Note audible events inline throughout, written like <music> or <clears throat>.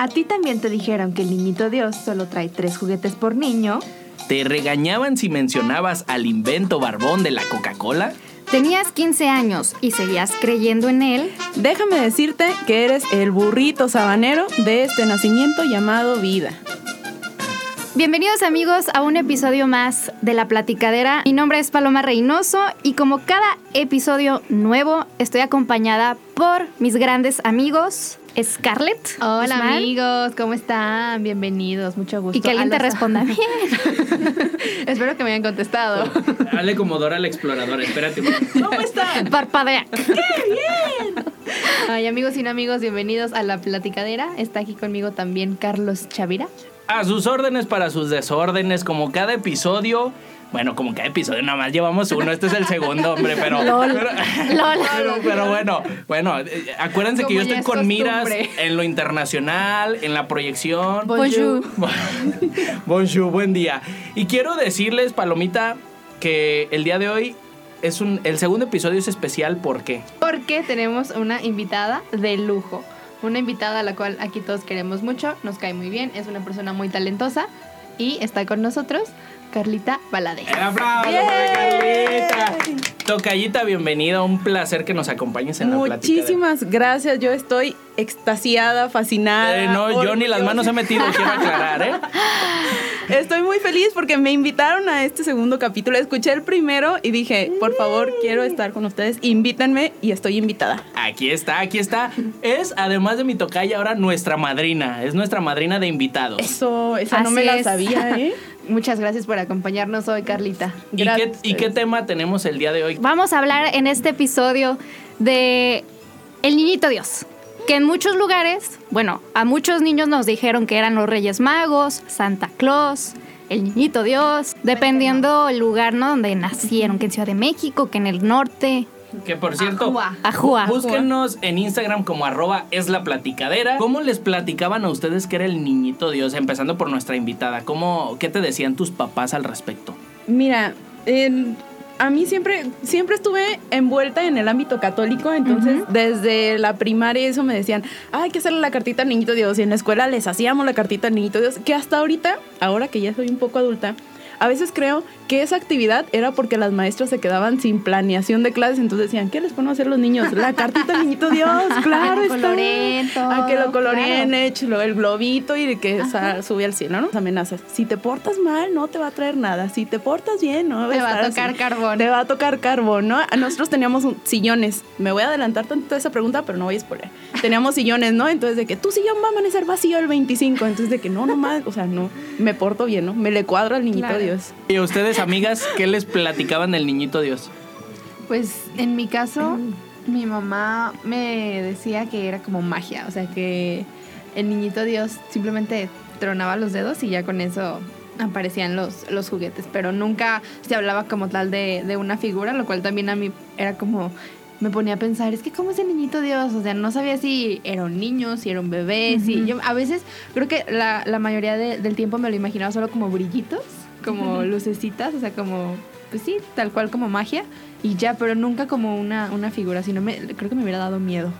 ¿A ti también te dijeron que el niñito Dios solo trae tres juguetes por niño? ¿Te regañaban si mencionabas al invento barbón de la Coca-Cola? ¿Tenías 15 años y seguías creyendo en él? Déjame decirte que eres el burrito sabanero de este nacimiento llamado vida. Bienvenidos amigos a un episodio más de La Platicadera. Mi nombre es Paloma Reynoso y como cada episodio nuevo estoy acompañada por mis grandes amigos Scarlett. Hola amigos, ¿cómo están? Bienvenidos, mucho gusto. Y que alguien A te responda bien. <laughs> Espero que me hayan contestado. <laughs> Dale como Dora la exploradora, espérate. ¿Cómo están? Parpadea. <laughs> Ay, amigos y no amigos, bienvenidos a La Platicadera. Está aquí conmigo también Carlos Chavira. A sus órdenes para sus desórdenes, como cada episodio. Bueno, como cada episodio nada más llevamos uno, este es el segundo, hombre, pero. <laughs> Lol. Pero, Lol. <laughs> pero, pero bueno, bueno, eh, acuérdense que yo estoy es con miras en lo internacional, en la proyección. Bonjour. <laughs> Bonjour, buen día. Y quiero decirles, Palomita, que el día de hoy es un. El segundo episodio es especial, ¿por qué? Porque tenemos una invitada de lujo. Una invitada a la cual aquí todos queremos mucho, nos cae muy bien, es una persona muy talentosa y está con nosotros Carlita Balade. ¡El aplauso para Carlita! Tocayita, bienvenida, un placer que nos acompañes en la plática. Muchísimas gracias, yo estoy extasiada, fascinada. Eh, no, yo ni las manos he metido, quiero aclarar, ¿eh? <laughs> Estoy muy feliz porque me invitaron a este segundo capítulo. Escuché el primero y dije, por favor, quiero estar con ustedes, invítenme y estoy invitada. Aquí está, aquí está. Es, además de mi tocaya, ahora nuestra madrina. Es nuestra madrina de invitados. Eso, esa no me la es. sabía, ¿eh? <laughs> Muchas gracias por acompañarnos hoy, Carlita. ¿Y qué. ¿Y qué tema tenemos el día de hoy? Vamos a hablar en este episodio de El Niñito Dios. Que en muchos lugares, bueno, a muchos niños nos dijeron que eran los Reyes Magos, Santa Claus, el Niñito Dios, dependiendo el lugar, ¿no? Donde nacieron, que en Ciudad de México, que en el norte, Que por cierto, Ajua. Ajua. búsquenos en Instagram como arroba es la platicadera. ¿Cómo les platicaban a ustedes que era el niñito Dios? Empezando por nuestra invitada. ¿Cómo, ¿Qué te decían tus papás al respecto? Mira, en- a mí siempre, siempre estuve envuelta en el ámbito católico, entonces desde la primaria eso me decían, "Ah, hay que hacerle la cartita al niñito Dios, y en la escuela les hacíamos la cartita al niñito Dios, que hasta ahorita, ahora que ya soy un poco adulta, a veces creo que esa actividad era porque las maestras se quedaban sin planeación de clases, entonces decían, ¿qué les ponen a hacer los niños? La <laughs> cartita al niñito Dios, claro está. lo coloreen todo, A que lo coloreen, claro. el globito y que sa- sube al cielo, ¿no? Las amenazas. Si te portas mal, no te va a traer nada. Si te portas bien, no Te va a tocar así. carbón. Te va a tocar carbón, ¿no? Nosotros teníamos un- sillones. Me voy a adelantar tanto a esa pregunta, pero no voy a spoiler. <laughs> Teníamos sillones, ¿no? Entonces de que tu sillón va a amanecer vacío el 25. Entonces de que no, no más, o sea, no, me porto bien, ¿no? Me le cuadro al niñito Claro. Dios. Y a ustedes, amigas, ¿qué les platicaban del niñito Dios? Pues en mi caso, mi mamá me decía que era como magia, o sea que el niñito Dios simplemente tronaba los dedos y ya con eso aparecían los, los juguetes, pero nunca se hablaba como tal de, de una figura, lo cual también a mí era como, me ponía a pensar, es que cómo es el niñito Dios, o sea, no sabía si era un niño, si era un bebé, si yo a veces creo que la, la mayoría de- del tiempo me lo imaginaba solo como brillitos, como lucecitas, o sea, como, pues sí, tal cual como magia. Y ya, pero nunca como una, una figura, sino me, creo que me hubiera dado miedo.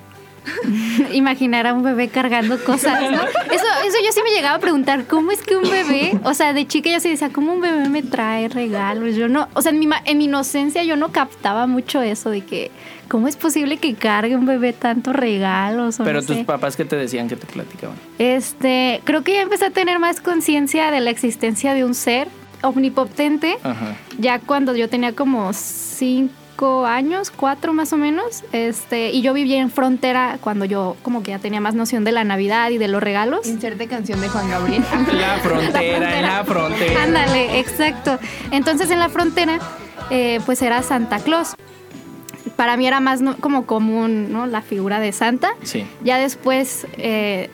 <laughs> imaginar a un bebé cargando cosas, ¿no? Eso, eso yo sí me llegaba a preguntar, ¿cómo es que un bebé, o sea, de chica yo sí decía, ¿cómo un bebé me trae regalos? Yo no, o sea, en mi, ma- en mi inocencia yo no captaba mucho eso de que, ¿cómo es posible que cargue un bebé tantos regalos? O Pero no tus sé. papás, ¿qué te decían que te platicaban? Este, creo que ya empecé a tener más conciencia de la existencia de un ser omnipotente Ajá. ya cuando yo tenía como cinco años, cuatro más o menos, este, y yo vivía en frontera cuando yo como que ya tenía más noción de la Navidad y de los regalos. Inserte canción de Juan Gabriel. <laughs> La frontera, en la frontera. Ándale, exacto. Entonces en la frontera, eh, pues era Santa Claus. Para mí era más ¿no? como común, ¿no? La figura de Santa. Sí. Ya después eh,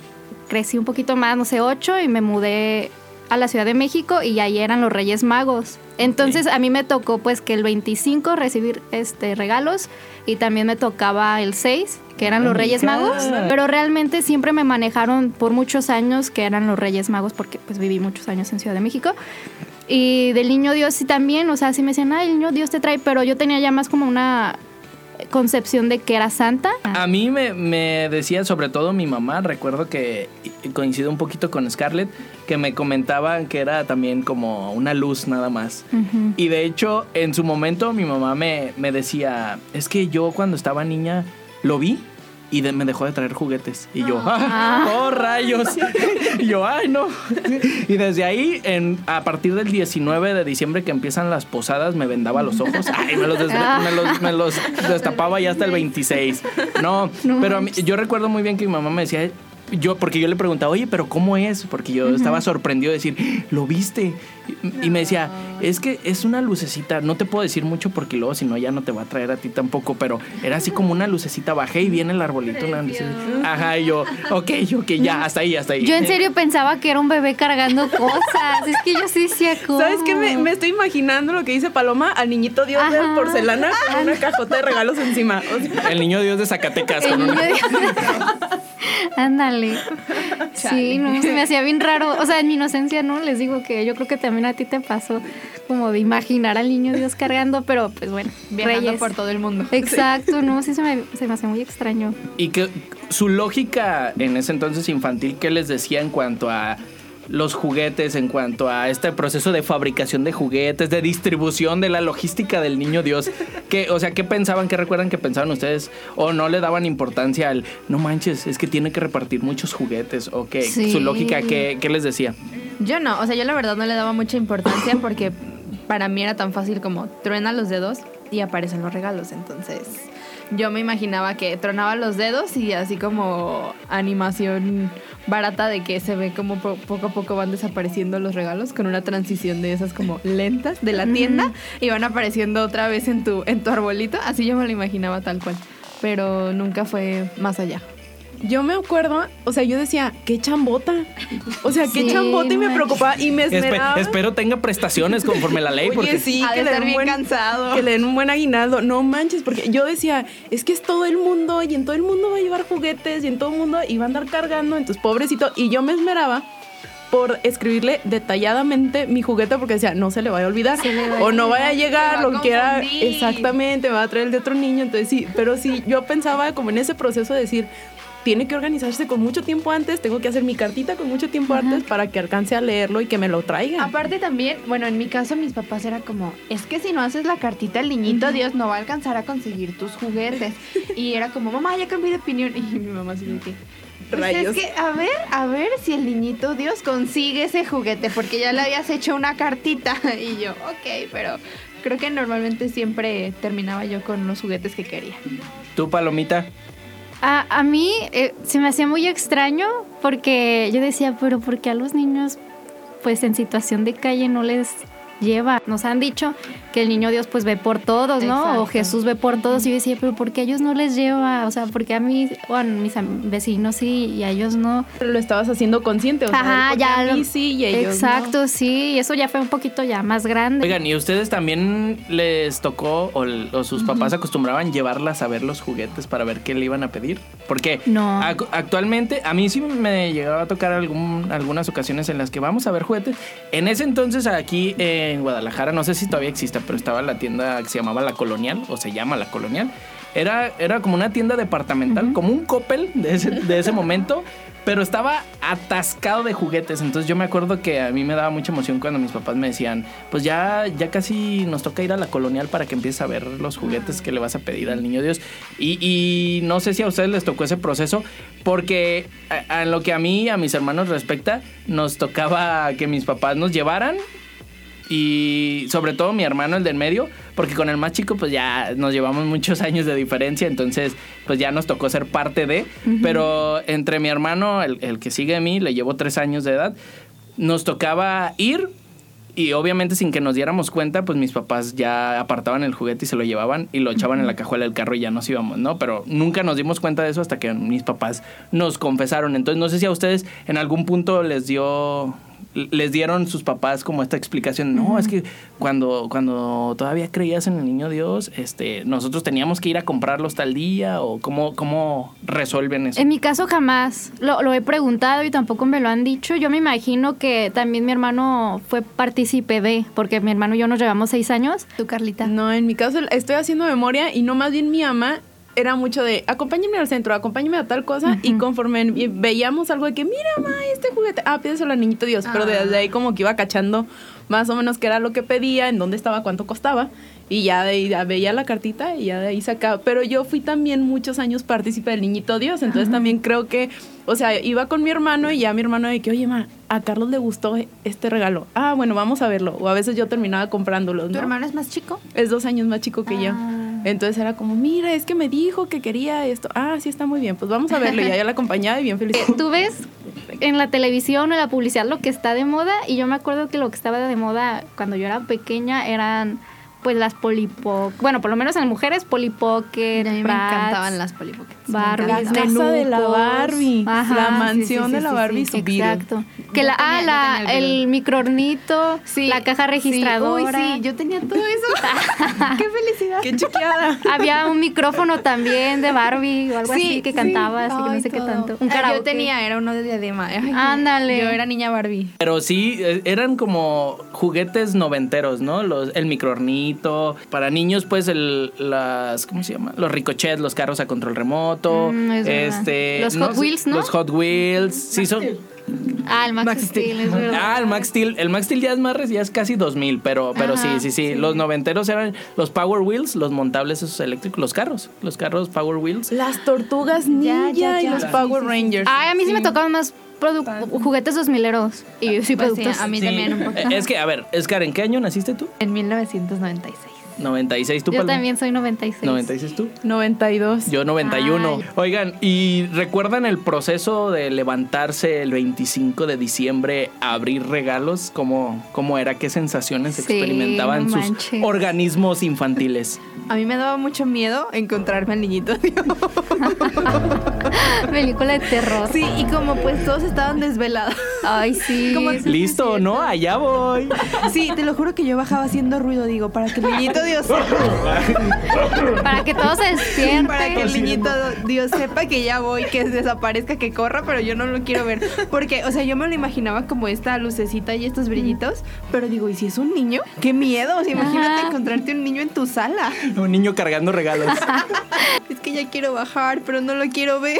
crecí un poquito más, no sé, ocho, y me mudé a la Ciudad de México y ahí eran los Reyes Magos. Entonces a mí me tocó pues que el 25 recibir este regalos y también me tocaba el 6, que eran Oh los Reyes God. Magos, pero realmente siempre me manejaron por muchos años que eran los Reyes Magos porque pues viví muchos años en Ciudad de México. Y del niño Dios sí también, o sea, sí me decían, ay, el niño Dios te trae, pero yo tenía ya más como una concepción de que era santa. A mí me, me decía, sobre todo mi mamá, recuerdo que coincido un poquito con Scarlett, que me comentaba que era también como una luz nada más. Y de hecho, en su momento mi mamá me, me decía, es que yo cuando estaba niña lo vi y de- me dejó de traer juguetes. Y yo, ¡ah! ¡Oh, rayos! <laughs> y yo, ¡ay, no! y desde ahí, en, a partir del 19 de diciembre que empiezan las posadas, me vendaba los ojos. ¡Ay! Me los, des- me los, me los destapaba ya hasta el 26. No, No pero mí- yo recuerdo muy bien que mi mamá me decía, yo, porque yo le preguntaba, oye, pero ¿cómo es? Porque yo estaba sorprendido de decir, ¿lo viste? Y, y me decía, es que es una lucecita, no te puedo decir mucho porque luego si no ya no te va a traer a ti tampoco, pero era así como una lucecita, bajé y viene el arbolito, una lucecita. Ajá, y yo, ok, ok, ya, hasta ahí, hasta ahí. Yo en serio pensaba que era un bebé cargando cosas. Es que yo sí decía cómo. ¿Sabes qué? Me, me estoy imaginando lo que dice Paloma al niñito Dios de porcelana con una cajota de regalos encima. O sea, El niño Dios de Zacatecas. El niño una- Dios. <laughs> Ándale. Sí, no, se me hacía bien raro. O sea, en mi inocencia, ¿no? Les digo que yo creo que también a ti te pasó como de imaginar al niño Dios cargando, pero pues bueno, Viajando Reyes. por todo el mundo. Exacto, no, sí se me, se me hace muy extraño. Y que su lógica en ese entonces infantil, ¿qué les decía en cuanto a los juguetes, en cuanto a este proceso de fabricación de juguetes, de distribución, de la logística del niño Dios? ¿Qué, o sea, ¿qué pensaban, qué recuerdan que pensaban ustedes? ¿O no le daban importancia al, no manches, es que tiene que repartir muchos juguetes? ¿O qué? Sí. Su lógica, ¿qué, qué les decía? Yo no, o sea, yo la verdad no le daba mucha importancia porque para mí era tan fácil como truena los dedos y aparecen los regalos. Entonces, yo me imaginaba que tronaba los dedos y así como animación barata de que se ve como po- poco a poco van desapareciendo los regalos con una transición de esas como lentas de la tienda y van apareciendo otra vez en tu en tu arbolito. Así yo me lo imaginaba tal cual, pero nunca fue más allá. Yo me acuerdo, o sea, yo decía, qué chambota. O sea, qué Sí, chambota y me preocupaba y me Espe- esmeraba. espero tenga prestaciones conforme la ley, Oye, porque sí, Ha de que le, estar den bien buen, cansado. que le den un buen aguinaldo. No manches, porque yo decía, es que es todo el mundo y en todo el mundo va a llevar juguetes y en todo el mundo y va a andar cargando, entonces pobrecito. Y yo me esmeraba por escribirle detalladamente mi juguete porque decía, no se le vaya a olvidar va o no vaya a llegar, lo que quiera. Exactamente, me va a traer el de otro niño. Entonces sí, pero sí, yo pensaba como en ese proceso de decir, tiene que organizarse con mucho tiempo antes, tengo que hacer mi cartita con mucho tiempo antes para que alcance a leerlo y que me lo traiga. Aparte también, bueno, en mi caso mis papás era como, es que si no haces la cartita el niñito Dios no va a alcanzar a conseguir tus juguetes. <laughs> Y era como, mamá, ya cambié de opinión. <laughs> Y mi mamá de que, pues Rayos. es que, a ver, a ver si el niñito Dios consigue ese juguete, porque ya le habías hecho una cartita. <laughs> Y yo, ok, pero creo que normalmente siempre terminaba yo con los juguetes que quería. tú, Palomita, A, a mí eh, se me hacía muy extraño porque yo decía, pero ¿por qué a los niños pues en situación de calle no les lleva? Nos han dicho que el niño Dios pues ve por todos, ¿no? Exacto. O Jesús ve por todos. Y yo decía, pero ¿por qué a ellos no les lleva? O sea, porque a mí, bueno, mis vecinos sí y a ellos no. lo estabas haciendo consciente, o sea, Ajá, ya a mí lo- sí y a ellos Exacto, sí. Y eso ya fue un poquito ya más grande. Oigan, ¿y ustedes también les tocó o, o sus papás acostumbraban llevarlas a ver los juguetes para ver qué le iban a pedir? Porque No. ac- actualmente a mí sí me llegaba a tocar algún, algunas ocasiones en las que vamos a ver juguetes. En ese entonces aquí en Guadalajara, no sé si todavía exista, pero estaba la tienda que se llamaba La Colonial o se llama La Colonial. Era, era como una tienda departamental, como un Coppel de ese, de ese <laughs> momento, pero estaba atascado de juguetes. Entonces yo me acuerdo que a mí me daba mucha emoción cuando mis papás me decían, pues ya, ya casi nos toca ir a la colonial para que empieces a ver los juguetes que le vas a pedir al niño Dios. Y, y no sé si a ustedes les tocó ese proceso, porque en lo que a mí y a mis hermanos respecta, nos tocaba que mis papás nos llevaran y sobre todo mi hermano, el del medio, porque con el más chico pues ya nos llevamos muchos años de diferencia, entonces pues ya nos tocó ser parte de, pero entre mi hermano, el, el que sigue a mí, le llevo tres años de edad, nos tocaba ir y obviamente sin que nos diéramos cuenta, pues mis papás ya apartaban el juguete y se lo llevaban y lo echaban en la cajuela del carro y ya nos íbamos, ¿no? Pero nunca nos dimos cuenta de eso hasta que mis papás nos confesaron. Entonces no sé si a ustedes en algún punto les dio les dieron sus papás como esta explicación. No, es que cuando, cuando todavía creías en el niño Dios, este, nosotros teníamos que ir a comprarlos tal día o cómo, cómo resuelven eso. En mi caso jamás lo, lo he preguntado y tampoco me lo han dicho. Yo me imagino que también mi hermano fue partícipe de, porque mi hermano y yo nos llevamos seis años. ¿Tú, Carlita? No, en mi caso estoy haciendo memoria y no más bien mi mamá era mucho de acompáñame al centro, acompáñame a tal cosa y conforme veíamos algo de que mira, ma, este juguete, ah, pídeselo al niñito Dios, pero Ah. desde ahí como que iba cachando más o menos qué era lo que pedía, en dónde estaba, cuánto costaba y ya de ahí ya veía la cartita y ya de ahí sacaba, pero yo fui también muchos años partícipe del niñito Dios, entonces también creo que, o sea, iba con mi hermano y ya mi hermano de que, oye, ma, a Carlos le gustó este regalo, ah, bueno, vamos a verlo, o a veces yo terminaba comprándolos, ¿Tu ¿no? hermano es más chico? Es dos años más chico que yo. Entonces era como, mira, es que me dijo que quería esto. Ah, sí, está muy bien. Pues vamos a verlo. Y ya la acompañaba y bien feliz. Eh, Tú ves en la televisión o en la publicidad lo que está de moda y yo me acuerdo que lo que estaba de moda cuando yo era pequeña eran pues las polipoc, bueno, por lo menos en mujeres polipocket, a mí me Bratz, encantaban las Polly Pockets. Me Barbies, La casa de la. Barbie. Ajá, la sí, sí, mansión sí, de la Barbie sí, subida. Exacto. Que la, ah, tenía- la, yo tenía el el microornito, Sí, la caja sí. registradora. Uy, sí, yo tenía todo eso. <laughs> <laughs> ¡Qué felicidad! Qué chiqueada. Había un micrófono también de Barbie o algo Sí, así que sí. cantaba, así que no sé qué tanto. Un Ah, karaoke. yo tenía, era uno de diadema. Ándale. Yo era niña Barbie. Pero sí, eh, eran como juguetes noventeros, ¿no? Los, el microornito. Para niños, pues, el, las, ¿cómo se llama? Los ricochets, los carros a control remoto. Mm, es verdad. este, Los Hot Wheels, ¿no? Los Hot Wheels. Sí, son. Ah, el Max, Max Steel, Steel. es verdad. Ah, el Max Steel. El Max Steel ya es más, ya es casi 2000, pero, pero sí, sí, sí, Los noventeros eran los Power Wheels, los montables esos eléctricos, los carros. Los carros Power Wheels. Las tortugas ninja Ya, ya, y los Sí, Power sí, sí, Rangers. Ay, a mí sí, me tocaban más juguetes dos mileros. Y sí, Pues sí, productos. a mí Sí, también un poco. Es que, a ver, Escar, ¿en qué año naciste tú? En 1996. 96, tú, Yo Palma? también soy 96. 96 tú. 92. Yo 91. Ay. Oigan, ¿y recuerdan el proceso de levantarse el 25 de diciembre a abrir regalos? ¿Cómo, cómo era? ¿Qué sensaciones Sí, experimentaban no sus organismos infantiles? <laughs> A mí me daba mucho miedo encontrarme al niñito Dios. <laughs> Película de terror. Sí, y como pues todos estaban desvelados. Ay, sí. <laughs> Como- ¿Listo no? Allá voy. Sí, te lo juro que yo bajaba haciendo ruido, digo, para que el niñito Dios sepa, <laughs> Para que todo se despierte. para que el niñito Dios sepa que ya voy, que desaparezca, que corra, pero yo no lo quiero ver. Porque, o sea, yo me lo imaginaba como esta lucecita y estos brillitos, pero digo, ¿y si es un niño? ¡Qué miedo! O sea, imagínate Ajá. encontrarte un niño en tu sala. Un niño cargando regalos. <laughs> Es que ya quiero bajar, pero no lo quiero ver.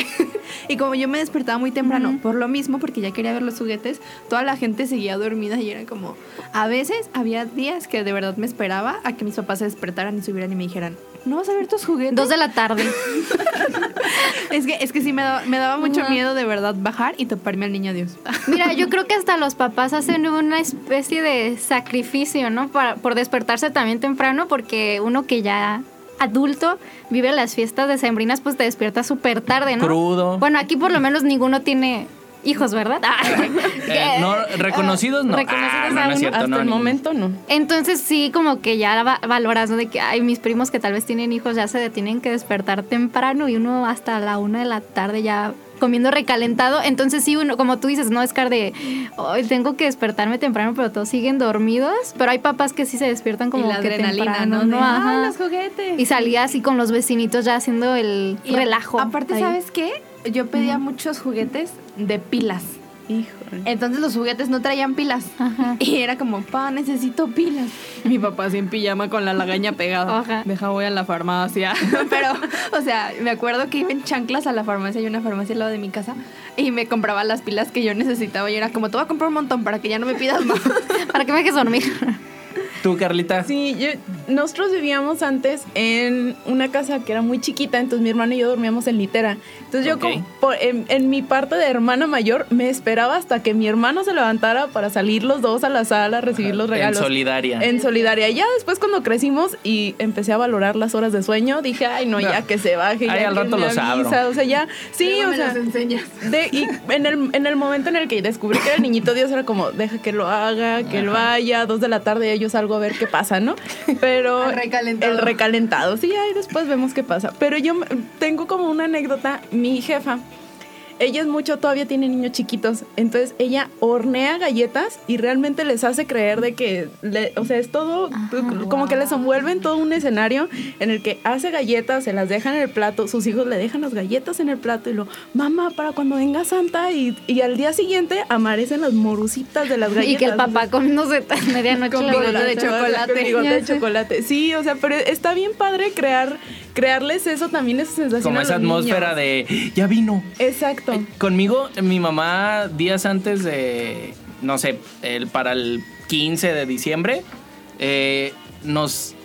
Y como yo me despertaba muy temprano, por lo mismo, porque ya quería ver los juguetes, toda la gente seguía dormida y era como... A veces había días que de verdad me esperaba a que mis papás se despertaran y subieran y me dijeran, ¿no vas a ver tus juguetes? Dos de la tarde. <laughs> Es que, es que sí me daba, me daba mucho miedo de verdad bajar y toparme al niño Dios. <laughs> Mira, yo creo que hasta los papás hacen una especie de sacrificio, ¿no? Para, por despertarse también temprano, porque uno que ya adulto vive las fiestas decembrinas, pues te despierta súper tarde, ¿no? Crudo. Bueno, aquí por lo menos ninguno tiene hijos, ¿verdad? <laughs> Eh, no, reconocidos no. Reconocidos Ah, no, no es no. cierto, Hasta no, el momento no. Entonces sí, como que ya va- valoras, ¿no? De que, ay, mis primos que tal vez tienen hijos ya se tienen que despertar temprano y uno hasta la una de la tarde ya comiendo recalentado. Entonces sí, uno, como tú dices, no es car de, hoy tengo que despertarme temprano, pero todos siguen dormidos. Pero hay papás que sí se despiertan como y la que adrenalina, temprano, ¿no? De, Ajá. "Ah, los juguetes! Y salía así con los vecinitos ya haciendo el Y relajo. Aparte, ahí. ¿sabes qué? Yo pedía muchos juguetes de pilas. Híjole. Entonces los juguetes no traían pilas. Ajá. <laughs> Y era como, pa, necesito pilas. Mi papá así en pijama con la lagaña pegada. Ajá. Deja, voy a la farmacia. <laughs> Pero, o sea, me acuerdo que iba en chanclas a la farmacia. Hay una farmacia al lado de mi casa. Y me compraba las pilas que yo necesitaba. Y era como, te voy a comprar un montón para que ya no me pidas más. <laughs> ¿Para qué me dejes dormir? ¿Tú, Carlita? Sí, yo- nosotros vivíamos antes en una casa que era muy chiquita, entonces mi hermano y yo dormíamos en litera. Entonces yo como por- en, en mi parte de hermana mayor me esperaba hasta que mi hermano se levantara para salir los dos a la sala a recibir los En regalos. solidaria. En solidaria. Ya después cuando crecimos y empecé a valorar las horas de sueño, dije, ay no, ya que se baje. Ay, ya al rato los abro. avisa". O sea, ya, sí, Luego o me sea. los enseñas. De, y en el, en el momento en el que descubrí que era el niñito Dios, era como, deja que lo haga, que él vaya, dos de la tarde yo salgo a ver qué pasa, ¿no? Pero... <laughs> El recalentado. El recalentado, sí, ahí después vemos qué pasa. Pero yo me- tengo como una anécdota, mi jefa ella es mucho, todavía tiene niños chiquitos, entonces ella hornea galletas y realmente les hace creer de que, le- o sea, es todo, como que les envuelve en todo un escenario en el que hace galletas, se las deja en el plato, sus hijos le dejan las galletas en el plato y lo, mamá, para cuando venga Santa y, y al día siguiente amanecen las morusitas de las galletas. Y que el papá comiéndose a medianoche Con bigote de chocolate. Con bigote de chocolate. Sí, o sea, pero está bien padre crear, crearles eso también, esa sensación. Como a esa los atmósfera niños. de ya vino. Exacto. Conmigo, mi mamá, días antes de, no sé, el, para el 15 de diciembre, eh, nos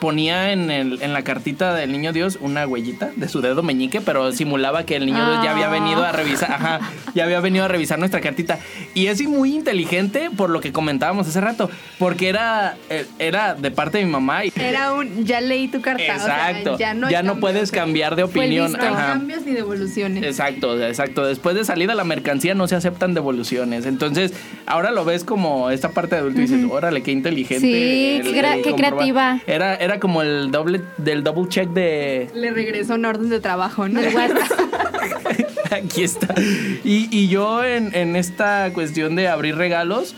ponía en, el, en la cartita del niño Dios una huellita de su dedo meñique, pero simulaba que el niño Dios ya había Ah. venido a revisar, ajá, ya había venido a revisar nuestra cartita. Y es muy inteligente por lo que comentábamos hace rato, porque era, eh, era de parte de mi mamá y Era un, ya leí tu carta. o sea, Exacto. ya no, ya puedes cambiar de opinión. No cambios ni devoluciones. Exacto, exacto. Después de salida la mercancía no se aceptan devoluciones. Entonces, ahora lo ves como esta parte de adulto y dices, órale, qué inteligente. Sí, qué gra- qué comprobar". creativa. Era, era como el doble, del double check de Le regresó un orden de trabajo, ¿no? <laughs> Aquí está. Y, y yo en, en esta cuestión de abrir regalos,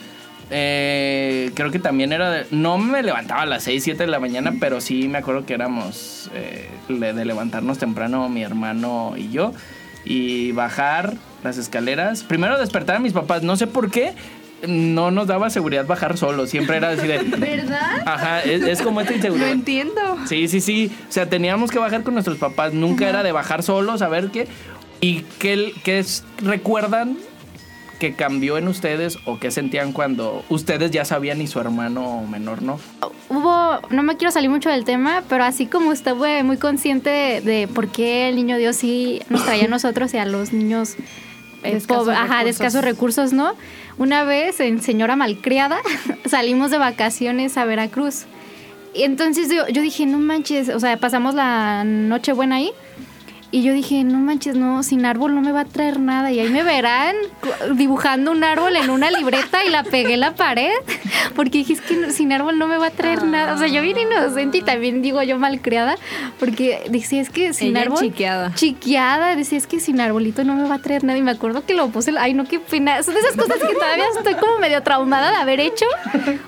eh, creo que también era de- no me levantaba a las 6, 7 de la mañana, pero sí me acuerdo que éramos eh, de, de levantarnos temprano mi hermano y yo y bajar las escaleras. Primero despertar a mis papás, no sé por qué. No nos daba seguridad bajar solo, siempre era así de... <laughs> ¿Verdad? Ajá, es, es como esta <laughs> Lo inseguridad. entiendo. Sí, sí, sí. O sea, teníamos que bajar con nuestros papás. Nunca era de bajar solos, a ver qué. ¿Y qué, qué es- recuerdan que cambió en ustedes o qué sentían cuando ustedes ya sabían y su hermano menor no? Hubo, no me quiero salir mucho del tema, pero así como estuve muy consciente de, de por qué el niño Dios sí nos traía a nosotros y a los niños De eh, escasos ajá, de escasos recursos, ¿no? Una vez en Señora Malcriada <laughs> salimos de vacaciones a Veracruz. Y entonces yo, yo dije, no manches, o sea, pasamos la noche buena ahí. Y yo dije, no manches, no, sin árbol no me va a traer nada. Y ahí me verán dibujando un árbol en una libreta y la pegué en la pared. <laughs> Porque dije, es que sin árbol no me va a traer nada. O sea, yo bien inocente y también digo yo malcriada. Porque decía, es que sin Ella árbol. chiqueada. Chiqueada, decía, es que sin arbolito no me va a traer nada. Y me acuerdo que lo puse, ay, no, qué pena. Son esas cosas que todavía estoy como medio traumada de haber hecho.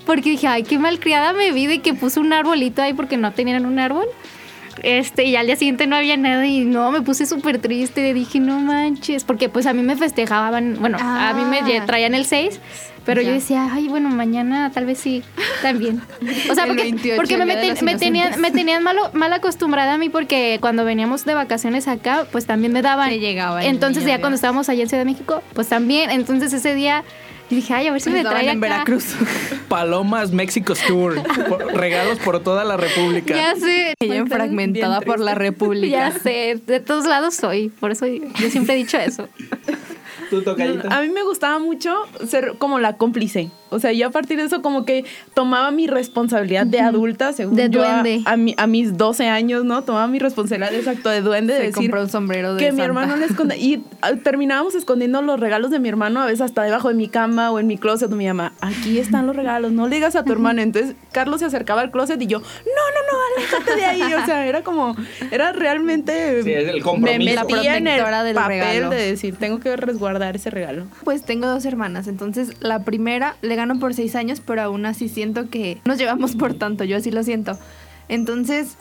Porque dije, ay, qué malcriada me vi de que puse un arbolito ahí porque no tenían un árbol. Este, y al día siguiente no había nada y no, me puse súper triste. Dije, no manches, porque pues a mí me festejaban, bueno, a mí me Ah. traían el 6, pero Ya. yo decía, ay, bueno, mañana tal vez sí, también. O sea, porque, 28, porque me, meten- me tenían, me tenían malo, mal acostumbrada a mí porque cuando veníamos de vacaciones acá, pues también me daban. Te llegaba el Entonces niño ya cuando estábamos allá en Ciudad de México, pues también. Entonces ese día yo dije, ay, a ver si me Estaban trae en acá. Veracruz. <laughs> Palomas México Tour. por- regalos por toda la República. Ya sé. Ella fragmentada por la República. Ya sé, de todos lados soy. Por eso yo siempre he dicho eso. ¿Tú? A mí me gustaba mucho ser como la cómplice. O sea, yo a partir de eso como que tomaba mi responsabilidad de adulta, según De yo a- duende. A, mi- a mis 12 años, ¿no? Tomaba mi responsabilidad exacto de duende, de decir compró un sombrero de que mi hermano le esconde y ah, terminábamos escondiendo los regalos de mi hermano a veces hasta debajo de mi cama o en mi closet. Mi mamá, aquí están los regalos, no le digas a tu hermano. Entonces Carlos se acercaba al closet y yo, no, no, no, aléjate de ahí. O sea, era como, era realmente Sí, es el me compromiso. La metía en el protectora del papel regalo. de decir, tengo que resguardar ese regalo. Pues tengo dos hermanas, entonces la primera le gano por seis años, pero aún así siento que nos llevamos por tanto, yo así lo siento. Entonces,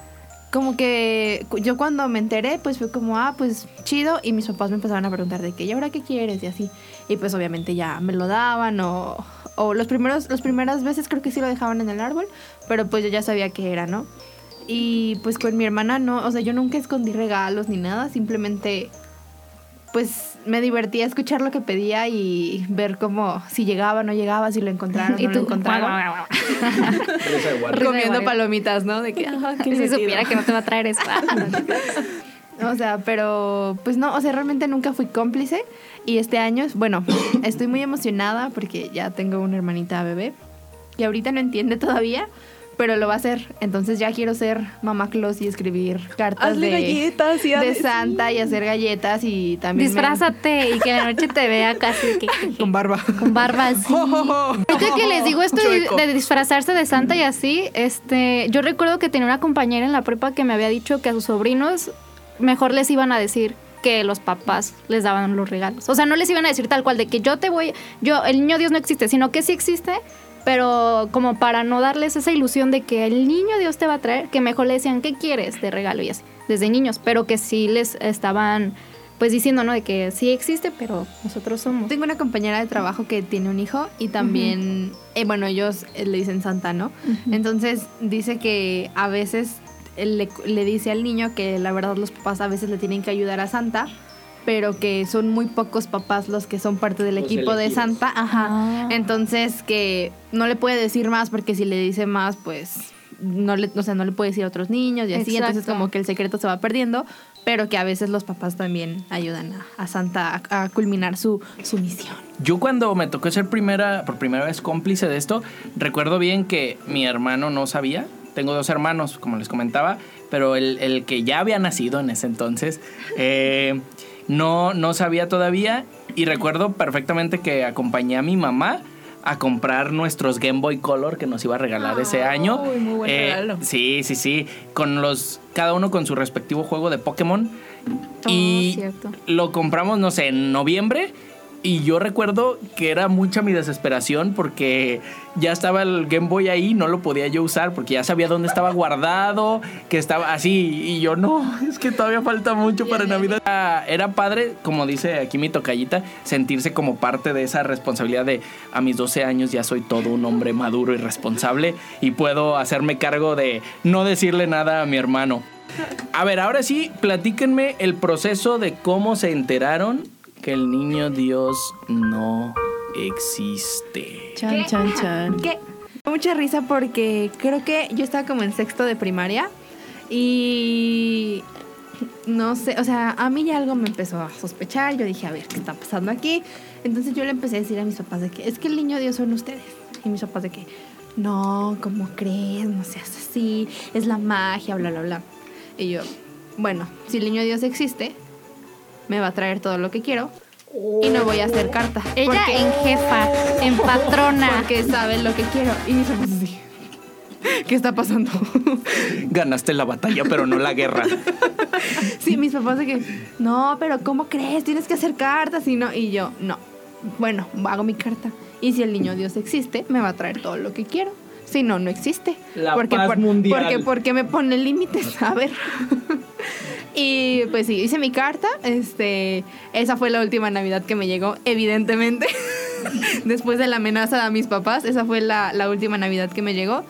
como que yo cuando me enteré, pues fue como, ah, pues chido, y mis papás me empezaban a preguntar de que, ¿y ahora qué quieres? Y así. Y pues obviamente ya me lo daban o, o los primeros, las primeras veces creo que sí lo dejaban en el árbol, pero pues yo ya sabía qué era, ¿no? Y pues con mi hermana no, o sea, yo nunca escondí regalos ni nada, simplemente pues me divertía escuchar lo que pedía y ver cómo si llegaba, no llegaba, si lo encontraron, <laughs> Y no tú, lo encontraron. <laughs> Risa de Comiendo palomitas, ¿no? De que, si supiera que no te va a traer eso. <laughs> O sea, pero pues no, o sea, realmente nunca fui cómplice y este año, bueno, estoy muy emocionada porque ya tengo una hermanita bebé y ahorita no entiende todavía, pero lo va a hacer. Entonces ya quiero ser mamá Claus y escribir cartas Hazle de, galletas y de Santa y hacer galletas y también me- Disfrázate y que la noche te vea casi que, <laughs> con barba. con barba así. <laughs> Ahorita que les digo esto de, de disfrazarse de santa y así, este, yo recuerdo que tenía una compañera en la prepa que me había dicho que a sus sobrinos mejor les iban a decir que los papás les daban los regalos. O sea, no les iban a decir tal cual de que yo te voy, yo, el niño Dios no existe, sino que sí existe, pero como para no darles esa ilusión de que el niño Dios te va a traer, que mejor le decían, ¿qué quieres de regalo? Y así, desde niños, pero que sí les estaban pues diciendo, ¿no? De que sí existe, pero nosotros somos. Tengo una compañera de trabajo que tiene un hijo y también, eh, bueno, ellos eh, le dicen Santa, ¿no? Entonces dice que a veces le, le dice al niño que la verdad los papás a veces le tienen que ayudar a Santa, pero que son muy pocos papás los que son parte del Los equipo de. Santa. Ajá. Ah. Entonces que no le puede decir más porque si le dice más, pues no le, o sea, no le puede decir a otros niños y así. Entonces Exacto. como que el secreto se va perdiendo, pero que a veces los papás también ayudan a, a Santa a, a culminar su, su misión. Yo cuando me tocó ser primera, por primera vez cómplice de esto, recuerdo bien que mi hermano no sabía. Tengo dos hermanos, como les comentaba, pero el, el que ya había nacido en ese entonces eh, no, no sabía todavía. Y recuerdo perfectamente que acompañé a mi mamá a comprar nuestros Game Boy Color que nos iba a regalar ese año. Uy, muy buen Eh, regalo. Sí, sí, sí. Con los. Cada uno con su respectivo juego de Pokémon. y Oh, cierto. lo compramos, no sé, en noviembre. Y yo recuerdo que era mucha mi desesperación porque ya estaba el Game Boy ahí, no lo podía yo usar porque ya sabía dónde estaba guardado, que estaba así. Y yo no, es que todavía falta mucho para Navidad. Era, era padre, como dice aquí mi tocallita, sentirse como parte de esa responsabilidad de a mis 12 años ya soy todo un hombre maduro y responsable y puedo hacerme cargo de no decirle nada a mi hermano. A ver, ahora sí, platíquenme el proceso de cómo se enteraron que el niño Dios no existe. Chan, chan, chan. Que mucha risa porque creo que yo estaba como en sexto de primaria y no sé, o sea, a mí ya algo me empezó a sospechar. Yo dije, a ver, ¿qué está pasando aquí? Entonces yo le empecé a decir a mis papás de que es que el niño Dios son ustedes. Y mis papás de que, no, ¿cómo crees? No seas así, es la magia, bla, bla, bla. Y yo, bueno, si el niño Dios existe, me va a traer todo lo que quiero y no voy a hacer carta. Ella Porque- en jefa, en patrona. porque sabe lo que quiero. Y mis papás así. ¿Qué está pasando? Ganaste la batalla, pero no la guerra. <laughs> sí, mis papás de que, no, pero ¿cómo crees? Tienes que hacer cartas y no. Y yo, no. Bueno, hago mi carta. Y si el niño Dios existe, me va a traer todo lo que quiero. Si no, no existe. La porque, paz mundial. Porque, porque me pone límites. A ver. Y pues sí, hice mi carta. Este, esa fue la última Navidad que me llegó, evidentemente. <laughs> después de la amenaza a mis papás, esa fue la, la última Navidad que me llegó.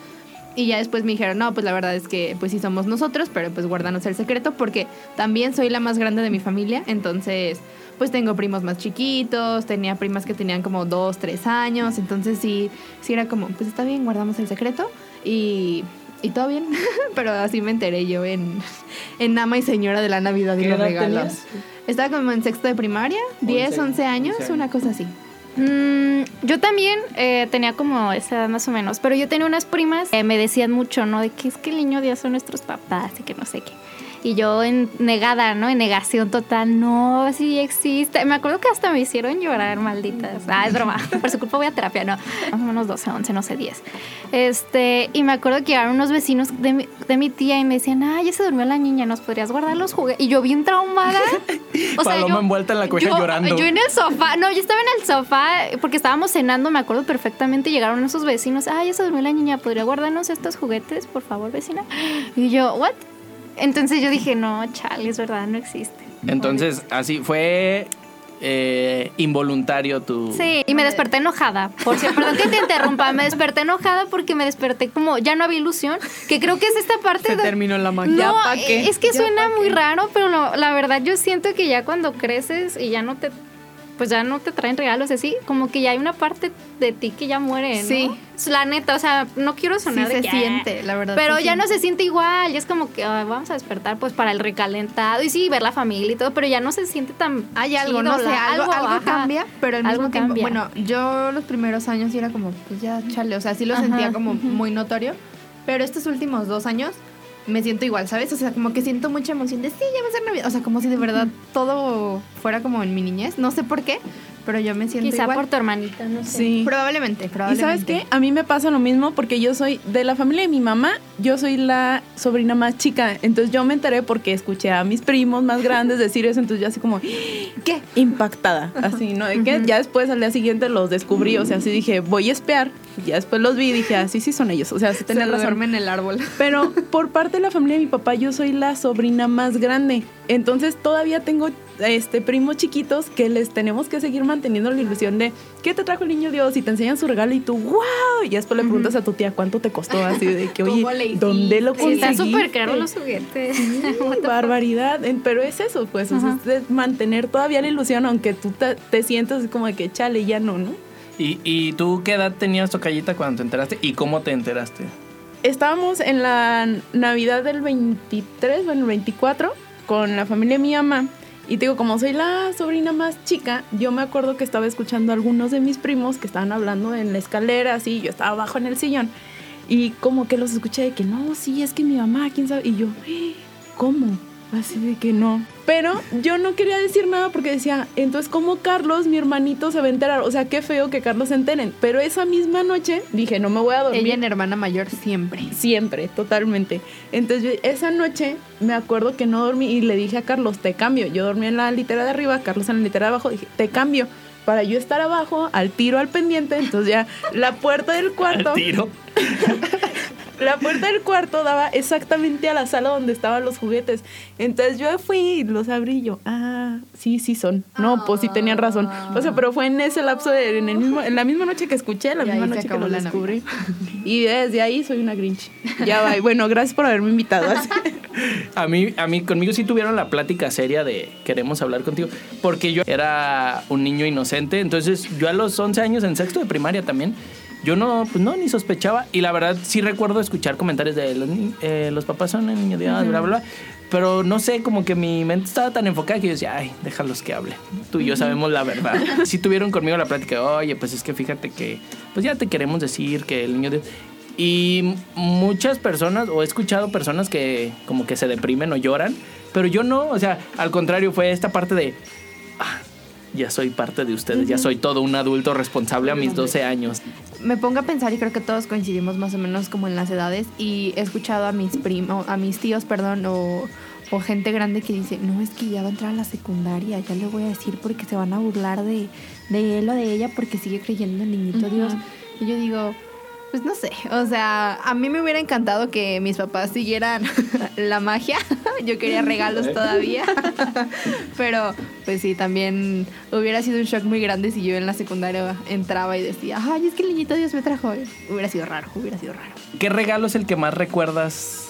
Y ya después me dijeron, no, pues la verdad es que pues sí somos nosotros, pero pues guárdanos el secreto porque también soy la más grande de mi familia, entonces pues tengo primos más chiquitos, tenía primas que tenían como dos, tres años, entonces sí, sí era como, pues está bien, guardamos el secreto y, y todo bien, <laughs> pero así me enteré yo en, en Ama y Señora de la Navidad y ¿Qué los regalos. tenías? Estaba como en sexto de primaria, 10, 11, 11 años, 11 una cosa así. Mm, yo también eh, tenía como esa edad más o menos, pero yo tenía unas primas que me decían mucho, ¿no? De que es que el niño Dios son nuestros papás y que no sé qué. Y yo en negada, ¿no? En negación total, no, sí existe. Me acuerdo que hasta me hicieron llorar, malditas. Ah, es broma. <laughs> Por su culpa voy a terapia, no. Más o menos 12, 11, no sé, 10. Este, y me acuerdo que llegaron unos vecinos de mi, de mi tía y me decían, ah, ya se durmió la niña, ¿nos podrías guardar los juguetes? Y yo bien traumada. <laughs> Paloma envuelta en la yo- llorando. Yo en el sofá, no, yo estaba en el sofá porque estábamos cenando, me acuerdo perfectamente, llegaron esos vecinos, ah, ya se durmió la niña, ¿podría guardarnos estos juguetes, por favor, vecina? Y yo, ¿what? Entonces yo dije, no, chale, es verdad, no existe. Entonces, así fue eh, involuntario tu... Sí, y me desperté enojada. Por cierto, perdón que te interrumpa, me desperté enojada porque me desperté como ya no había ilusión, que creo que es esta parte Se de terminó la magia. No, ¿Ya pa' qué? es que ¿Ya suena muy qué? raro, pero lo- la verdad yo siento que ya cuando creces y ya no te pues ya no te traen regalos así, como que ya hay una parte de ti que ya muere, ¿no? Sí. Es La neta, o sea, no quiero Sí sonar de se que, siente, la verdad. Pero ya no se siente igual, ya es como que ay, vamos a despertar pues para el recalentado y sí, ver la familia y todo, pero ya no se siente tan Hay algo, chido, no sé, la- algo, cambia, pero al mismo tiempo, cambia. bueno, yo los primeros años sí era como, pues ya, chale, o sea, sí lo Ajá, sentía como muy notorio, pero estos últimos dos años me siento igual, ¿sabes? O sea, como que siento mucha emoción de, sí, ya va a ser Navidad, o sea, como si de verdad todo fuera como en mi niñez, no sé por qué, pero yo me siento Quizá igual. por tu hermanita, no sé. Sí. Probablemente, ¿Y probablemente. sabes qué? A mí me pasa lo mismo porque yo soy de la familia de mi mamá, yo soy la sobrina más chica. Entonces yo me enteré porque escuché a mis primos más grandes decir eso. Entonces yo así como, ¿qué? Impactada. Así, ¿no? De que ya después al día siguiente los descubrí. O sea, así dije, voy a espiar. Y ya después los vi y dije, así sí, son ellos. O sea, sí Se tenía razón. en el árbol. Pero por parte de la familia de mi papá, yo soy la sobrina más grande. Entonces todavía tengo este primos chiquitos que les tenemos que seguir manteniendo la ilusión de ¿qué te trajo el niño Dios? Y te enseñan su regalo y tú, wow. Y después le preguntas a tu tía cuánto te costó, así de que, oye. ¿dónde lo Sí, conseguiste? está súper caro los juguetes. <laughs> Barbaridad, pero es eso, pues, o sea, Ajá. es de mantener todavía la ilusión, aunque tú te, te sientas como de que chale, ya no, ¿no? ¿Y, ¿Y tú qué edad tenías tocallita cuando te enteraste? ¿Y cómo te enteraste? Estábamos en la Navidad del 23 o el 24 con la familia de mi mamá. Y te digo, como soy la sobrina más chica, yo me acuerdo que estaba escuchando a algunos de mis primos que estaban hablando en la escalera, así, yo estaba abajo en el sillón. Y como que los escuché de que no, sí, es que mi mamá, quién sabe. Y yo, "Eh, ¿cómo? Así de que no. Pero yo no quería decir nada porque decía, entonces, ¿cómo Carlos, mi hermanito, se va a enterar? O sea, qué feo que Carlos se enteren. Pero esa misma noche dije, no me voy a dormir. Ella en hermana mayor siempre. Siempre, totalmente. Entonces, esa noche me acuerdo que no dormí y le dije a Carlos, te cambio. Yo dormí en la litera de arriba, Carlos en la litera de abajo. Dije, te cambio. Para yo estar abajo, al tiro, al pendiente. Entonces, ya la puerta del cuarto. Al tiro. <laughs> La puerta del cuarto daba exactamente a la sala donde estaban los juguetes. Entonces yo fui y los abrí y yo, ah, sí, sí son. No, pues sí tenían razón. O sea, pero fue en ese lapso de, en, el mismo, en la misma noche que escuché, la Y misma noche que la descubrí. <laughs> Y desde ahí soy una Grinch. Ya va. Bueno, gracias por haberme invitado. <laughs> A mí, a mí, conmigo sí tuvieron la plática seria de queremos hablar contigo, porque yo era un niño inocente, entonces yo a los 11 años en sexto de primaria también, yo no, pues no, ni sospechaba, y la verdad sí recuerdo escuchar comentarios de los, eh, los papás son el niño Dios, bla, bla, bla, pero no sé, como que mi mente estaba tan enfocada que yo decía, ay, déjalos que hablen, tú y yo sabemos la verdad. <laughs> Sí tuvieron conmigo la plática, oye, pues es que fíjate que, pues ya te queremos decir que el niño Dios... Y muchas personas, o he escuchado personas que como que se deprimen o lloran, pero yo no, o sea, al contrario, fue esta parte de, "Ah, ya soy parte de ustedes, ya soy todo un adulto responsable a mis 12 años. Me pongo a pensar y creo que todos coincidimos más o menos como en las edades y he escuchado a mis primos, a mis tíos, perdón, o, o gente grande que dice, no, es que ya va a entrar a la secundaria, ya le voy a decir porque se van a burlar de, de él o de ella porque sigue creyendo en el niñito Dios. Y yo digo, pues no sé, o sea, a mí me hubiera encantado que mis papás siguieran <laughs> la magia. <laughs> Yo quería regalos todavía. <laughs> Pero pues sí, también hubiera sido un shock muy grande si yo en la secundaria entraba y decía, ay, es que el niñito Dios me trajo. Hubiera sido raro, hubiera sido raro. ¿Qué regalo es el que más recuerdas?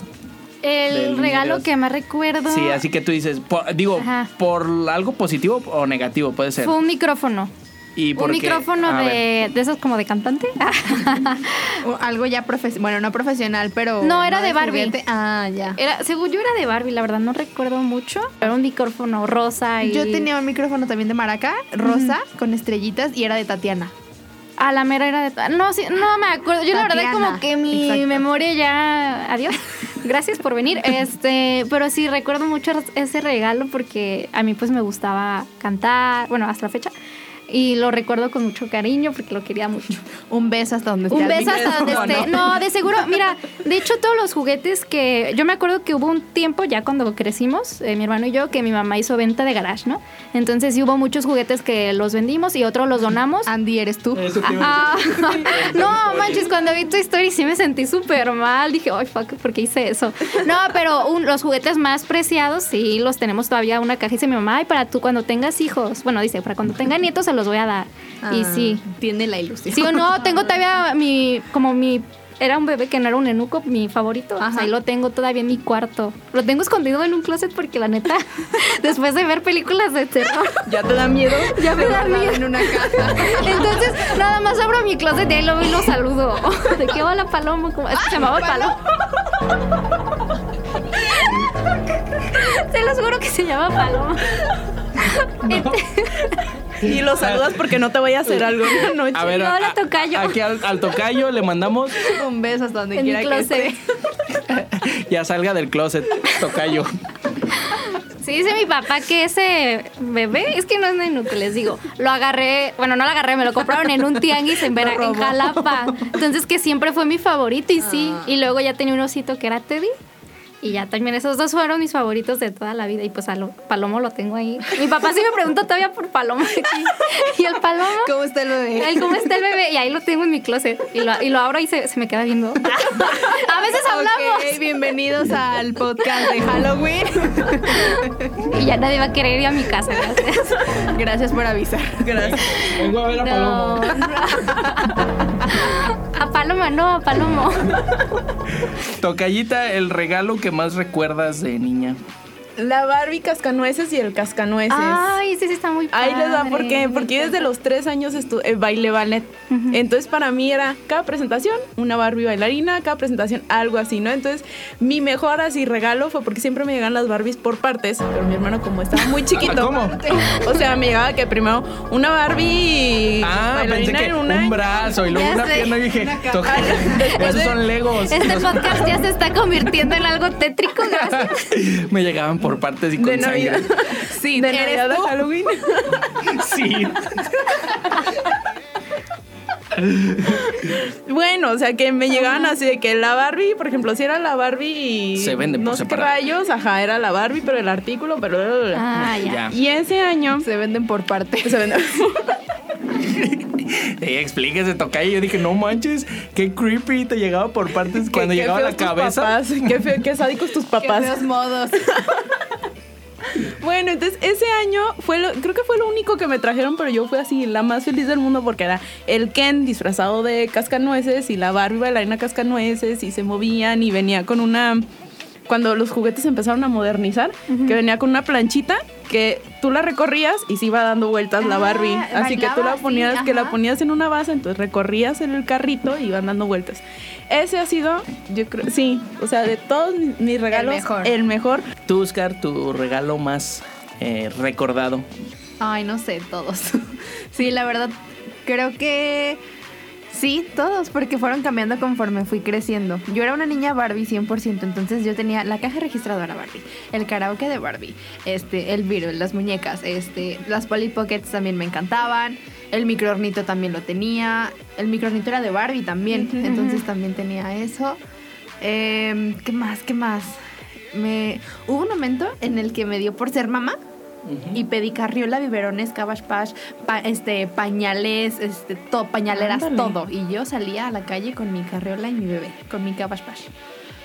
El regalo Dios. que más recuerdo Sí, así que tú dices, por- digo, Ajá. por algo positivo o negativo puede ser. fue un micrófono. ¿Y por Un micrófono de, de esos como de cantante. <laughs> Algo ya profesional, bueno, no profesional, pero... No, era de Barbie. juguete. Ah, ya. Era, según yo era de Barbie, la verdad no recuerdo mucho. Era un micrófono rosa y... Yo tenía un micrófono también de maraca, rosa, con estrellitas, y era de Tatiana. A la mera era de... No, sí, no me acuerdo. Yo la verdad como que mi Exacto. memoria ya... Adiós. <laughs> Gracias por venir. <laughs> Este, pero sí recuerdo mucho ese regalo porque a mí pues me gustaba cantar, bueno, hasta la fecha. Y lo recuerdo con mucho cariño porque lo quería mucho. <laughs> Un beso hasta donde esté Un beso hasta donde esté. No, de seguro, mira, de hecho todos los juguetes que yo me acuerdo que hubo un tiempo ya cuando crecimos, eh, mi hermano y yo, que mi mamá hizo venta de garage, ¿no? Entonces sí hubo muchos juguetes que los vendimos y otros los donamos. Andy, ¿eres tú? Ah, <laughs> no, manches, cuando vi tu historia sí me sentí súper mal. Dije, ay, fuck, ¿por qué hice eso? No, pero un- los juguetes más preciados sí los tenemos todavía una caja. Dice mi mamá, ay, para tú cuando tengas hijos. Bueno, dice, para cuando tenga nietos se los voy a dar. y Ah, sí. Tiene la ilusión. Sí o no, <laughs> tengo todavía mi, como mi, era un bebé que no era un enuco, mi favorito. O sea, Ajá. ahí lo tengo todavía en mi cuarto. Lo tengo escondido en un closet porque la neta, <laughs> después de ver películas de terror, ¿Ya te da miedo? <laughs> ya me da miedo. en una caja. Entonces, nada más abro mi closet y ahí lo veo y lo saludo. ¿De qué hola Paloma? ¿Cómo? Es que se llamaba Paloma. Se los juro que se llama Paloma. <laughs> Y lo saludas porque no te voy a hacer algo <laughs> en la noche. A ver, No, a- la tocayo. aquí al, al tocayo le mandamos Un beso hasta donde En quiera que closet. esté. <laughs> ya salga del closet, tocayo. Sí, dice mi papá que ese bebé, es que no es inútil, les digo, lo agarré, bueno, no lo agarré, me lo compraron en un tianguis en, Vera, en Jalapa. Entonces que siempre fue mi favorito y sí. Y luego ya tenía un osito que era Teddy. Y ya también esos dos fueron mis favoritos de toda la vida. Y pues a lo- Palomo lo tengo ahí. Mi papá sí me pregunta todavía por Palomo aquí. Y el Palomo, ¿Cómo está el bebé? el cómo está el bebé. Y ahí lo tengo en mi closet. Y lo, y lo abro y se, se me queda viendo. A veces hablamos. Ok, bienvenidos al podcast de Halloween. Y ya nadie va a querer ir a mi casa. Gracias. Gracias por avisar. Gracias. Vengo a ver a No, Palomo. no. <laughs> A Paloma, no, a Palomo. Tocallita, el regalo que más recuerdas de niña. La Barbie cascanueces y el cascanueces. Ay, sí, sí, está muy padre. Ahí les va, ¿por qué? Porque yo desde los tres años eh, bailé ballet. Entonces para mí era cada presentación una Barbie bailarina, cada presentación algo así, ¿no? Entonces mi mejor así regalo fue porque siempre me llegan las Barbies por partes, pero mi hermano como estaba muy chiquito. ¿Cómo? O sea, me llegaba que primero una Barbie Ah, pensé que en un brazo y luego Ya una sé. pierna y dije, toca. <laughs> Esos son legos. Este podcast ya se está convirtiendo en algo tétrico, gracias. <laughs> Me llegaban por partes y con de Navidad. <laughs> Sí, de ¿eres Navidad de tú? Halloween. <laughs> Sí. <laughs> Bueno, o sea, que me llegaban así de que la Barbie, por ejemplo, si era la Barbie. Se vende por No sé qué rayos, ajá, era la Barbie, pero el artículo, pero. Ah, ya. Ya. Y ese año. Se venden por parte. Se <laughs> vende. Eh, explíquese, toca y yo dije, no manches, qué creepy, te llegaba por partes cuando Qué- qué llegaba a la cabeza. papás, qué, feo, qué sádicos tus <laughs> Qué papás. feos modos. <laughs> Bueno, entonces ese año fue lo, creo que fue lo único que me trajeron, pero yo fui así la más feliz del mundo porque era el Ken disfrazado de cascanueces y la Barbie bailarina cascanueces y se movían y venía con una cuando los juguetes empezaron a modernizar, que venía con una planchita que tú la recorrías y se iba dando vueltas la Ah, Barbie. Así que tú la sí, ponías, que la ponías en una base, entonces recorrías en el carrito y iban dando vueltas. Ese ha sido, yo creo, sí, o sea, de todos mis, regalos, mejor. el mejor. Tú, Oscar, tu regalo más eh, recordado. Ay, no sé, todos. <laughs> Sí, la verdad, creo que sí, todos, porque fueron cambiando conforme fui creciendo. Yo era una niña Barbie 100%, entonces yo tenía la caja registradora Barbie, el karaoke de Barbie, este, el virus, las muñecas, este, las Polly Pockets también me encantaban, el microornito también lo tenía, el microornito era de Barbie también, entonces también tenía eso. Em, ¿Qué más? ¿Qué más? Me... Hubo un momento en el que me dio por ser mamá y pedí carriola, biberones, cabbage patch, pa- este, pañales, este, to- pañaleras, Ándale. todo. Y yo salía a la calle con mi carriola y mi bebé, con mi cabbage patch.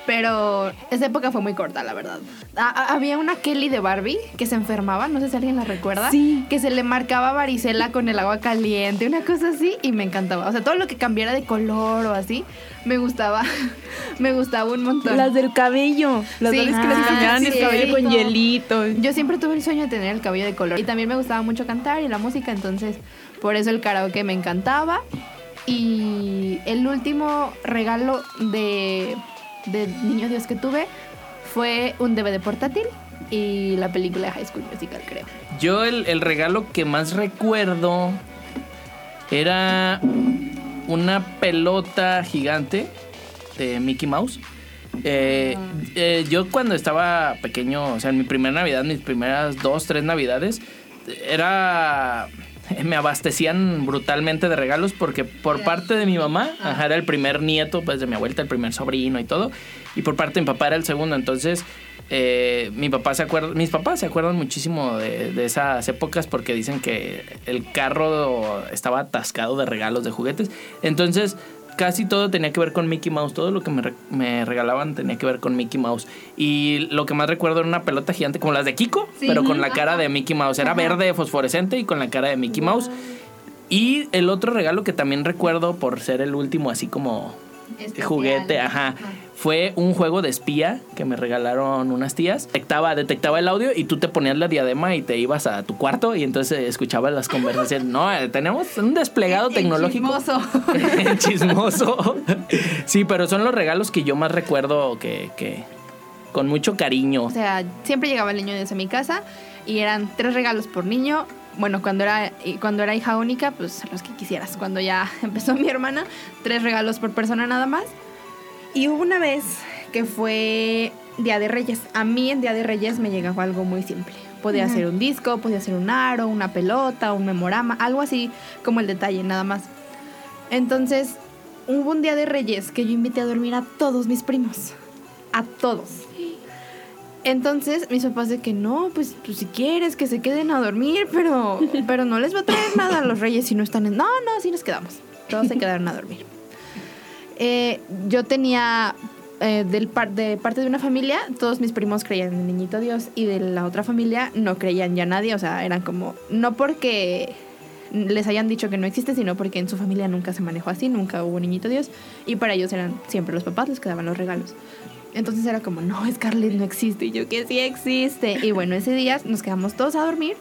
Pero esa época fue muy corta, la verdad. A- había una Kelly de Barbie que se enfermaba, no sé si alguien la recuerda. Sí. Que se le marcaba varicela con el agua caliente, una cosa así, y me encantaba. O sea, todo lo que cambiara de color o así, me gustaba. <laughs> me gustaba un montón. Las del cabello. Las Sí. Que les Ah, cambiaban el cabello con hielito. Yo siempre tuve el sueño de tener el cabello de color. Y también me gustaba mucho cantar y la música, entonces por eso el karaoke me encantaba. Y el último regalo de, de Niño Dios que tuve fue un DVD portátil y la película de High School Musical, creo. Yo el, el regalo que más recuerdo era una pelota gigante de Mickey Mouse. Eh, eh, yo cuando estaba pequeño, o sea, en mi primera Navidad, mis primeras dos, tres Navidades, era... <laughs> Me abastecían brutalmente de regalos porque por parte de mi mamá, ajá, era el primer nieto, pues de mi abuelita, el primer sobrino y todo. Y por parte de mi papá era el segundo. Entonces, eh, mi papá se acuerda, mis papás se acuerdan muchísimo de, de esas épocas porque dicen que el carro estaba atascado de regalos, de juguetes. Entonces, casi todo tenía que ver con Mickey Mouse. Todo lo que me, re- me regalaban tenía que ver con Mickey Mouse. Y lo que más recuerdo era una pelota gigante como las de Kiko, Sí. pero con la cara de Mickey Mouse. Era verde, fosforescente y con la cara de Mickey Mouse. Y el otro regalo que también recuerdo por ser el último, así como Especial. juguete, ajá, fue un juego de espía que me regalaron unas tías. Detectaba, detectaba el audio y tú te ponías la diadema y te ibas a tu cuarto y entonces escuchabas las conversaciones. No, eh, tenemos un desplegado <laughs> El tecnológico. chismoso. <laughs> Chismoso. Sí, pero son los regalos que yo más recuerdo que, que con mucho cariño. O sea, siempre llegaba el niño a mi casa y eran tres regalos por niño. Bueno, cuando era, y cuando era hija única, pues los que quisieras. Cuando ya <laughs> empezó mi hermana, tres regalos por persona nada más. Y hubo una vez que fue Día de Reyes. A mí en Día de Reyes me llegaba algo muy simple. Podía ser un disco, podía ser un aro, una pelota, un memorama, algo así como el detalle, nada más. Entonces, hubo un Día de Reyes que yo invité a dormir a todos mis primos. A todos. Entonces, mis papás de que no, pues, pues, si quieres que se queden a dormir, pero, pero no les va a traer nada a los reyes si no están en... No, no, así nos quedamos. Todos se <laughs> quedaron a dormir. Eh, yo tenía eh, del par- de parte de una familia, todos mis primos creían en el niñito Dios y de la otra familia no creían ya nadie, o sea, eran como, no porque les hayan dicho que no existe, sino porque en su familia nunca se manejó así, nunca hubo niñito Dios y para ellos eran siempre los papás los que daban los regalos. Entonces era como, no, Scarlett no existe, y yo que sí existe. Y bueno, ese día nos quedamos todos a dormir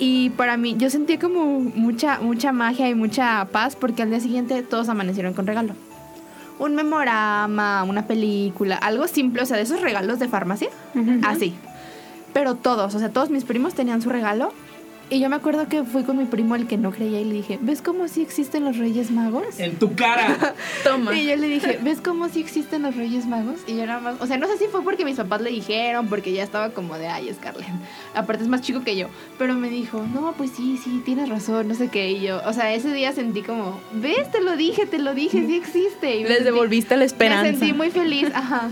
y para mí, yo sentí como mucha, mucha magia y mucha paz porque al día siguiente todos amanecieron con regalo. Un memorama, una película, algo simple, o sea, de esos regalos de farmacia, así. Pero todos, o sea, todos mis primos tenían su regalo. Y yo me acuerdo que fui con mi primo el que no creía y le dije, ¿ves cómo sí existen los Reyes Magos? En tu cara. <laughs> Toma. Y yo le dije, ¿ves cómo sí existen los Reyes Magos? Y yo nada más, o sea, no sé si fue porque mis papás le dijeron, porque ya estaba como de, ay, Scarlett. Aparte es más chico que yo. Pero me dijo, no, pues sí, sí, tienes razón, no sé qué. Y yo, o sea, ese día sentí como, ¿ves? Te lo dije, te lo dije, sí existe. Y Les sentí- devolviste la esperanza. Me sentí muy feliz, ajá.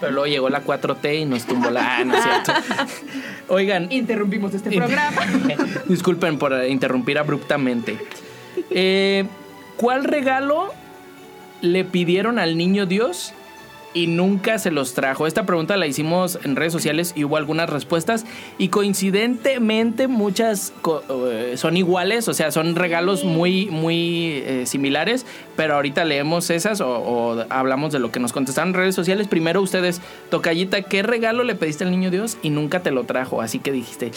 Pero luego llegó la 4T y nos tumbó la... Ah, no es cierto. <laughs> Oigan, Interrumpimos este programa. <laughs> Disculpen por interrumpir abruptamente. Eh, ¿Cuál regalo le pidieron al niño Dios y nunca se los trajo? Esta pregunta la hicimos en redes sociales y hubo algunas respuestas y coincidentemente muchas co- eh, son iguales, o sea, son regalos muy, muy eh, similares, pero ahorita leemos esas o, o hablamos de lo que nos contestaron en redes sociales. Primero ustedes, Tocayita, ¿qué regalo le pediste al niño Dios y nunca te lo trajo? Así que dijiste,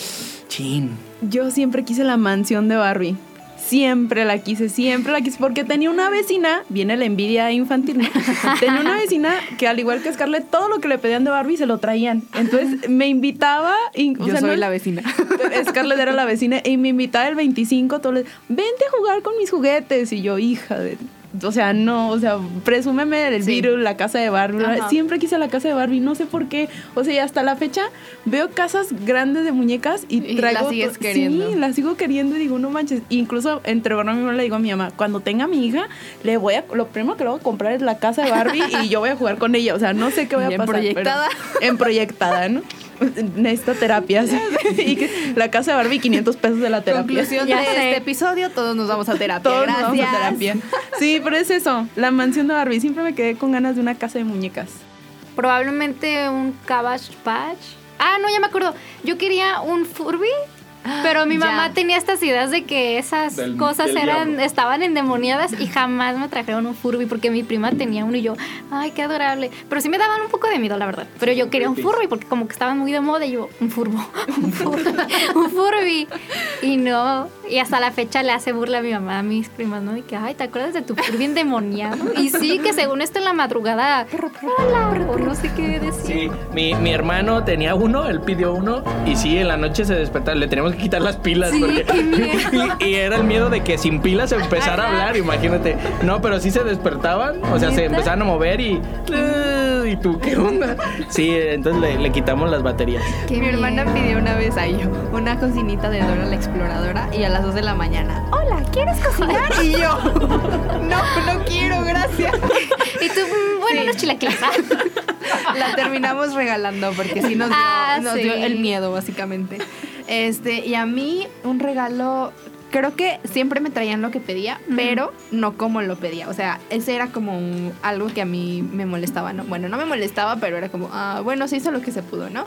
chin. Yo siempre quise la mansión de Barbie. Siempre la quise, siempre la quise, porque tenía una vecina, viene la envidia infantil, ¿no? <laughs> tenía una vecina que al igual que Scarlett, todo lo que le pedían de Barbie se lo traían. Entonces me invitaba, y, o Yo sea, soy no- la vecina. Scarlett era la vecina y me invitaba el 25, todo le- vente a jugar con mis juguetes. Y yo, hija de... O sea, no, o sea, presúmeme Sí. virus, la casa de Barbie. Ajá. Siempre quise la casa de Barbie, no sé por qué. O sea, y hasta la fecha veo casas grandes de muñecas y, Y traigo... la sigues queriendo. Sí, la sigo queriendo y digo, no manches. Incluso entre broma mismo le digo a mi mamá, cuando tenga a mi hija, le voy a... Lo primero que le voy a comprar es la casa de Barbie y yo voy a jugar con ella. O sea, no sé qué voy a <laughs> pasar. pero- proyectada. en proyectada, ¿no? <laughs> Necesito terapia. sí. <laughs> Y que la casa de Barbie, 500 pesos de la terapia. Conclusión de Ya sé. este episodio, todos nos vamos a terapia. Todos nos vamos a terapia. Sí, pero es eso, la mansión de Barbie. Siempre me quedé con ganas de una casa de muñecas. Probablemente un Cabbage Patch. Ah, no, ya me acuerdo. Yo quería un Furby. Pero mi <gasps> Ya. mamá tenía estas ideas de que esas Del- cosas del eran diablo. estaban endemoniadas y jamás me trajeron un Furby porque mi prima tenía uno y yo, ay, qué adorable. Pero sí me daban un poco de miedo, la verdad. Pero yo quería un Furby porque como que estaban muy de moda y yo, un Furbo, <laughs> un <laughs> Furby, un Furby. Y no, y hasta la fecha le hace burla a mi mamá, a mis primas, ¿no? De que, ay, ¿te acuerdas de tu Furby endemoniado? Y sí, que según esto en la madrugada, hola, o no sé qué decir. Sí, mi, mi hermano tenía uno, él pidió uno y sí, en la noche se despertaba, le teníamos que quitar las pilas Sí, porque qué miedo. y, <laughs> y era el miedo de que sin pilas se empezara a hablar, imagínate. No, pero sí se despertaban, o sea, se empezaban a mover y "Uh", y tú, ¿qué onda? Sí, entonces le, le quitamos las baterías. Qué Mi hermana pidió una vez a yo una cocinita de Dora la Exploradora y a las 2 de la mañana, hola, ¿quieres cocinar? <laughs> Y yo, no, no quiero, gracias. Y tú, mm, bueno, Sí. unos chilaquiles. La terminamos regalando porque sí nos dio, Ah, nos sí. dio el miedo, básicamente. Este, y a mí un regalo, creo que siempre me traían lo que pedía, pero no como lo pedía. O sea, ese era como un- algo que a mí me molestaba, ¿no? Bueno, no me molestaba, pero era como, ah, bueno, se hizo lo que se pudo, ¿no?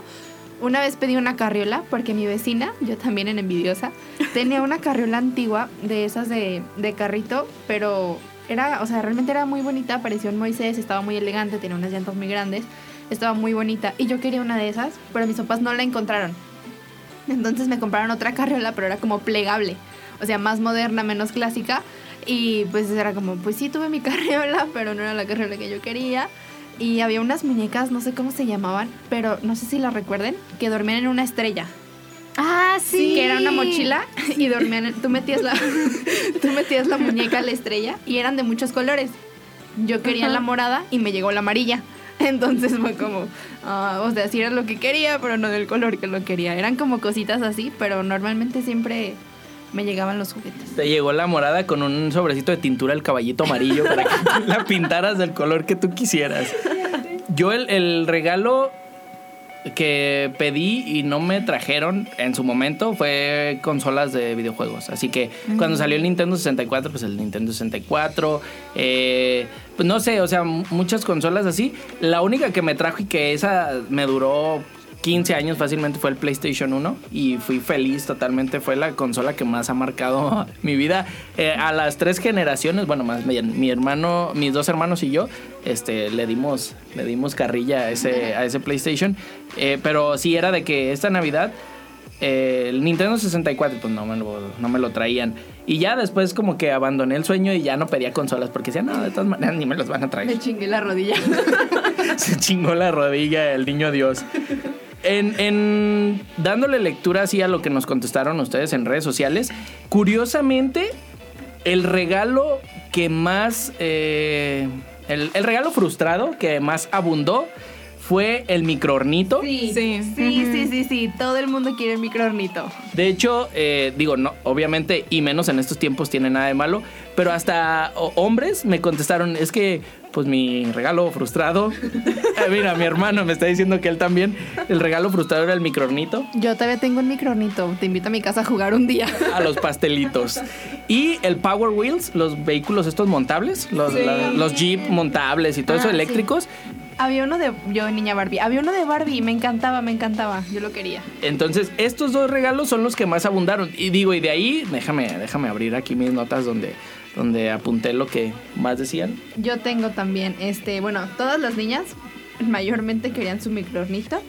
Una vez pedí una carriola porque mi vecina, yo también en envidiosa, tenía una carriola antigua de esas de, de carrito, pero era, o sea, realmente era muy bonita, parecía un Moisés, estaba muy elegante, tenía unas llantas muy grandes, estaba muy bonita y yo quería una de esas, pero mis papás no la encontraron. <laughs> Entonces me compraron otra carriola, pero era como plegable, o sea, más moderna, menos clásica. Y pues era como, pues sí, tuve mi <laughs> carriola, pero no era la carriola que yo quería. Y había unas muñecas, no sé cómo se llamaban, pero no sé si las recuerden, que dormían en una estrella. Ah, sí. Que era una mochila <laughs> y dormían, en- tú metías la, tú metías la muñeca a la estrella y eran de muchos colores. Yo quería la morada y me llegó la amarilla. <laughs> Entonces fue como, ah, o sea, sí era lo que quería, pero no del color que lo quería. Eran como cositas así, pero normalmente siempre me llegaban los juguetes. Te llegó la morada con un sobrecito de tintura el caballito amarillo para que tú <laughs> la pintaras del color que tú quisieras. Yo el, el regalo que pedí y no me trajeron en su momento fue consolas de videojuegos. Así que cuando salió el Nintendo 64, pues el Nintendo 64, eh, pues no sé, o sea, muchas consolas así. La única que me trajo y que esa me duró 15 años fácilmente fue el PlayStation 1 y fui feliz totalmente. Fue la consola que más ha marcado <laughs> mi vida. Eh, a las tres generaciones, bueno, más bien, mi hermano, mis dos hermanos y yo, este, le dimos, le dimos carrilla a ese, a ese PlayStation. Eh, pero sí era de que esta Navidad eh, el Nintendo 64, pues no me, lo, no me lo traían. Y ya después como que abandoné el sueño y ya no pedía consolas porque decía, no, de todas maneras ni me los van a traer. Me chingué la rodilla. <laughs> Se chingó la rodilla el niño Dios. En, en dándole lectura así a lo que nos contestaron ustedes en redes sociales, curiosamente, el regalo que más. eh, el, el regalo frustrado que más abundó fue el microornito. Sí, Sí. sí, sí, sí, sí, Todo el mundo quiere el microornito. De hecho, eh, digo, no, obviamente, y menos en estos tiempos tiene nada de malo, pero hasta hombres me contestaron, es que, pues mi regalo frustrado, Eh, <laughs> mira, mi hermano me está diciendo que él también, el regalo frustrado era el microornito Yo todavía tengo un microornito. Te invito a mi casa a jugar un día. <laughs> a los pastelitos. Y el Power Wheels, los vehículos estos montables, los, la- los Jeep montables y todo eso Ah, sí. eléctricos. Había uno de. Yo, niña Barbie. Había uno de Barbie. Me encantaba, me encantaba. Yo lo quería. Entonces, estos dos regalos son los que más abundaron. Y digo, y de ahí, déjame, déjame abrir aquí mis notas donde, donde apunté lo que más decían. Yo tengo también, este, bueno, todas las niñas mayormente querían su microornito.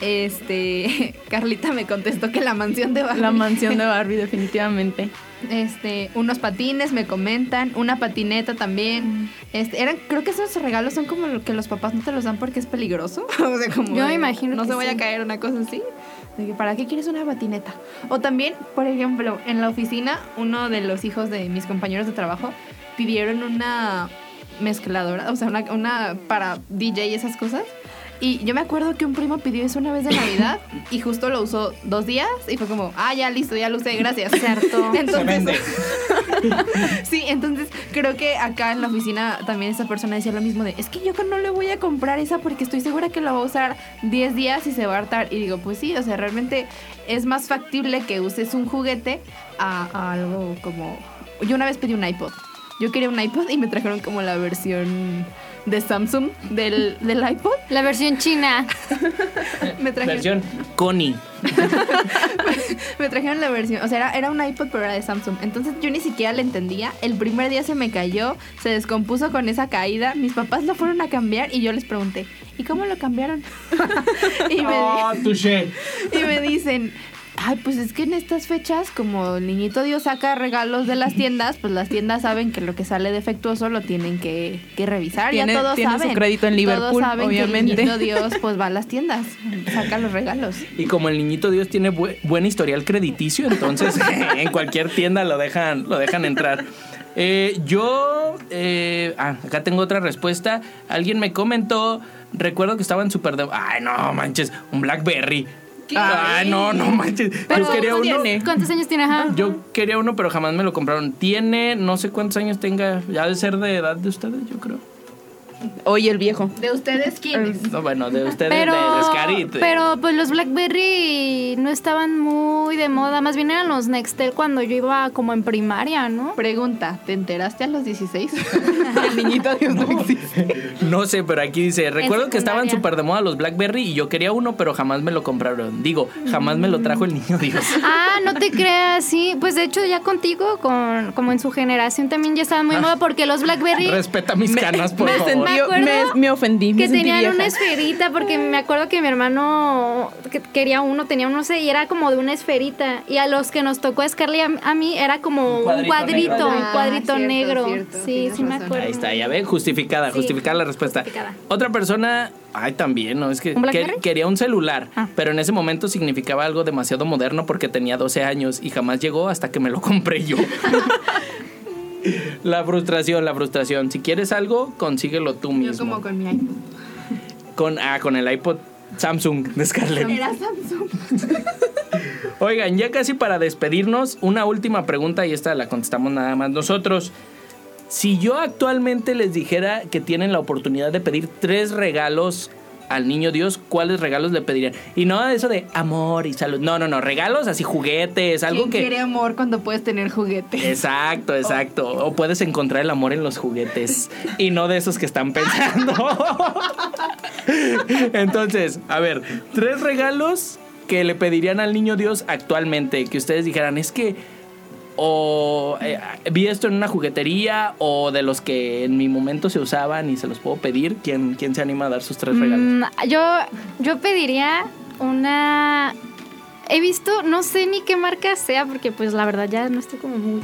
Este, <laughs> Carlita me contestó que la mansión de Barbie. La mansión de <laughs> Barbie, definitivamente. Este, unos patines me comentan, una patineta también. Este, eran, creo que esos regalos son como lo que los papás no te los dan porque es peligroso. <laughs> o sea, como Yo me imagino no que se vaya sí. a caer una cosa así. De que, ¿para qué quieres una patineta? O también, por ejemplo, en la oficina, uno de los hijos de mis compañeros de trabajo pidieron una mezcladora, o sea, una, una para DJ y esas cosas. Y yo me acuerdo que un primo pidió eso una vez de Navidad <coughs> y justo lo usó dos días y fue como, ah, ya listo, ya lo usé, gracias. Se hartó. <laughs> Entonces, <laughs> sí, entonces creo que acá en la oficina también esa persona decía lo mismo de, es que yo no le voy a comprar esa porque estoy segura que la va a usar 10 días y se va a hartar. Y digo, pues sí, o sea, realmente es más factible que uses un juguete a, a algo como... Yo una vez pedí un iPod. Yo quería un iPod y me trajeron como la versión de Samsung del, del iPod. La versión china. <laughs> Me trajeron, Versión Connie. <laughs> me trajeron la versión, o sea, era, era un iPod pero era de Samsung. Entonces yo ni siquiera le entendía. El primer día se me cayó, se descompuso con esa caída. Mis papás lo fueron a cambiar y yo les pregunté, ¿y cómo lo cambiaron? <laughs> y, me, touché. y me dicen, ay, pues es que en estas fechas, como el niñito Dios saca regalos de las tiendas, pues las tiendas saben que lo que sale defectuoso lo tienen que, que revisar. Tiene- ya todos tiene su saben. crédito en Liverpool, todos saben obviamente. que el niñito <laughs> Dios pues va a las tiendas, saca los regalos. Y como el niñito Dios tiene bu- buen historial crediticio, entonces <laughs> <laughs> en cualquier tienda lo dejan, lo dejan entrar. Eh, yo, eh, ah, acá tengo otra respuesta. Alguien me comentó, recuerdo que estaban súper de... Ay, no manches, un Blackberry. Ay, no, no manches. Pero yo quería ¿cuántos- uno. tiene? ¿Cuántos años tiene? Ajá. Yo quería uno, pero jamás me lo compraron. Tiene, no sé cuántos años tenga, ya de ser de edad de ustedes, yo creo. Oye, el viejo. ¿De ustedes quiénes? No, bueno, de ustedes, Pero, de, de Scarit. pero pues los Blackberry no estaban muy de moda, más bien eran los Nextel cuando yo iba como en primaria, ¿no? Pregunta, ¿te enteraste a los 16? <laughs> el niñito Dios no, existe. No sé, pero aquí dice, recuerdo que estaban súper de moda los BlackBerry y yo quería uno, pero jamás me lo compraron. Digo, jamás me lo trajo el niño Dios. Ah, no te creas, sí. Pues de hecho ya contigo, con, como en su generación también ya estaban muy de moda porque los Blackberry Respeta mis canas, por me, favor. Me me, me ofendí. me que sentí tenían vieja. una esferita porque me acuerdo que mi hermano que quería uno, tenía uno, no sé, y era como de una esferita. Y a los que nos tocó a Scarlett y a, a mí era como Un un cuadrito negro. un Ah, cuadrito negro. cierto, sí, sí me acuerdo. Ahí está, ya ve, justificada, Sí, justificada la respuesta. justificada. Otra persona, ay, también, ¿no? Es que, ¿Un Blackberry? que- quería un celular, Ah. pero en ese momento significaba algo demasiado moderno porque tenía 12 años y jamás llegó hasta que me lo compré yo. <laughs> la frustración, la frustración. Si quieres algo, consíguelo tú Yo mismo. como con mi iPod. Con, ah, con el iPod Samsung de Scarlett. Era Samsung. <laughs> Oigan, ya casi para despedirnos, una última pregunta y esta la contestamos nada más nosotros. Si yo actualmente les dijera que tienen la oportunidad de pedir tres regalos al niño Dios, ¿cuáles regalos le pedirían? Y no eso de amor y salud. No, no, no, regalos así, juguetes, algo ¿Quién que... quiere amor cuando puedes tener juguetes? Exacto, exacto. O puedes encontrar el amor en los juguetes y no de esos que están pensando. <laughs> Entonces, a ver, tres regalos que le pedirían al niño Dios actualmente, que ustedes dijeran, es que o eh, vi esto en una juguetería o de los que en mi momento se usaban y se los puedo pedir, ¿quién, quién se anima a dar sus tres regalos? Mm, yo, yo pediría una. He visto, no sé ni qué marca sea, porque pues la verdad ya no estoy como muy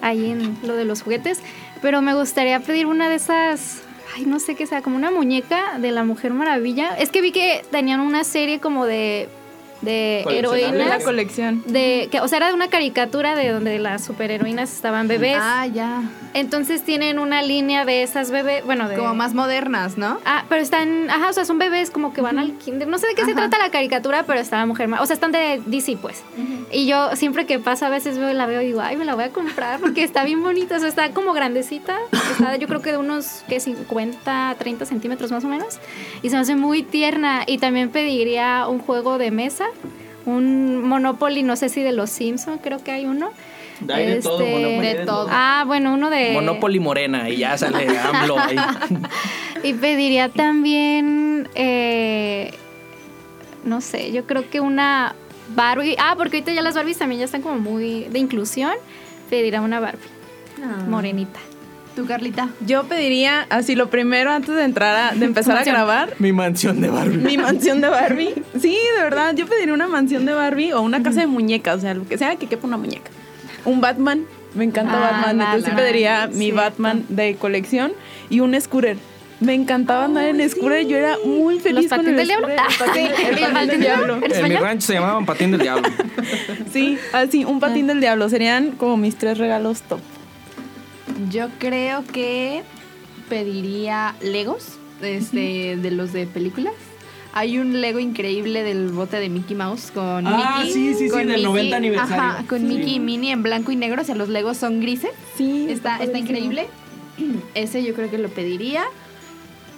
ahí en lo de los juguetes, pero me gustaría pedir una de esas. Ay, no sé qué sea, como una muñeca de la Mujer Maravilla. Es que vi que tenían una serie como de de Coleccionable. La heroínas. colección. De, que, o sea, era una caricatura de donde las superheroínas estaban bebés. Ah, ya. Entonces tienen una línea de esas bebés, bueno, de... Como más modernas, ¿no? Ah, pero están, ajá, o sea, son bebés como que van al kinder. No sé de qué se trata la caricatura, pero está la mujer, ma- o sea, están de DC, pues. Y yo siempre que pasa a veces veo y la veo y digo, ay, me la voy a comprar porque está bien bonita, o sea, está como grandecita. Está, yo creo que de unos, ¿qué? 50, 30 centímetros más o menos. Y se me hace muy tierna. Y también pediría un juego de mesa, un Monopoly, no sé si de los Simpson, creo que hay uno. Hay de todo, Este, Monopoly, de de todo. todo. Ah, bueno, uno de... Monopoly Morena y ya sale <laughs> AMLO ahí. Y pediría también, eh, no sé, yo creo que una Barbie. Ah, porque ahorita ya las Barbies también ya están como muy de inclusión. Pediría una Barbie morenita. ¿Tú, Carlita? Yo pediría, así lo primero antes de entrar a, de empezar a grabar, Mi mansión de Barbie. mi mansión de Barbie. Sí, de verdad, yo pediría una mansión de Barbie o una casa de muñecas, o sea, lo que sea que quepa una muñeca. Un Batman, me encanta Ah, Batman, entonces sí pediría mi sí. Batman de colección y un scooter. Me encantaba andar en scooter, yo era muy feliz con patines el del diablo? patín- el ¿El patín patín del diablo. ¿En mi rancho se llamaban Patín del Diablo. Sí, así, un patín del diablo. Serían como mis tres regalos top. Yo creo que pediría Legos, este, de los de películas. Hay un Lego increíble del bote de Mickey Mouse con Ah, Mickey. sí, sí, sí, con del 90 aniversario. Ajá, con Sí. Mickey y Minnie en blanco y negro, o sea, los Legos son grises. Sí, Está, está increíble. <clears throat> Ese yo creo que lo pediría.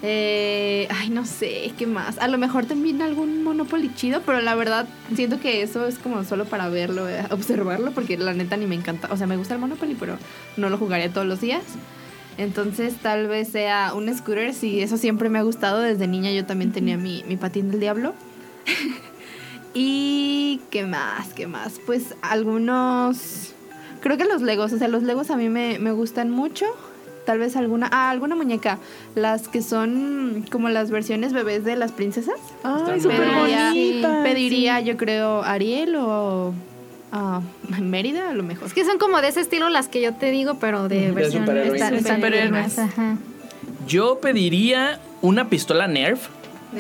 Eh, ay, no sé, ¿qué más? A lo mejor también algún Monopoly chido, pero la verdad siento que eso es como solo para verlo, eh, observarlo, porque la neta ni me encanta. O sea, me gusta el Monopoly, pero no lo jugaría todos los días. Entonces tal vez sea un scooter, sí, eso siempre me ha gustado. Desde niña yo también tenía mi, mi patín del diablo. <laughs> y qué más, qué más. Pues algunos... Creo que los Legos, o sea, los Legos a mí me, me gustan mucho. Tal vez alguna... Ah, alguna muñeca. Las que son como las versiones bebés de las princesas. Ay, Están súper Pediría, bonita. pediría yo creo, Ariel o... ah, <laughs> Mérida a lo mejor. Es que son como de ese estilo las que yo te digo, pero de De versión superhéroes. ajá. Yo pediría una pistola Nerf.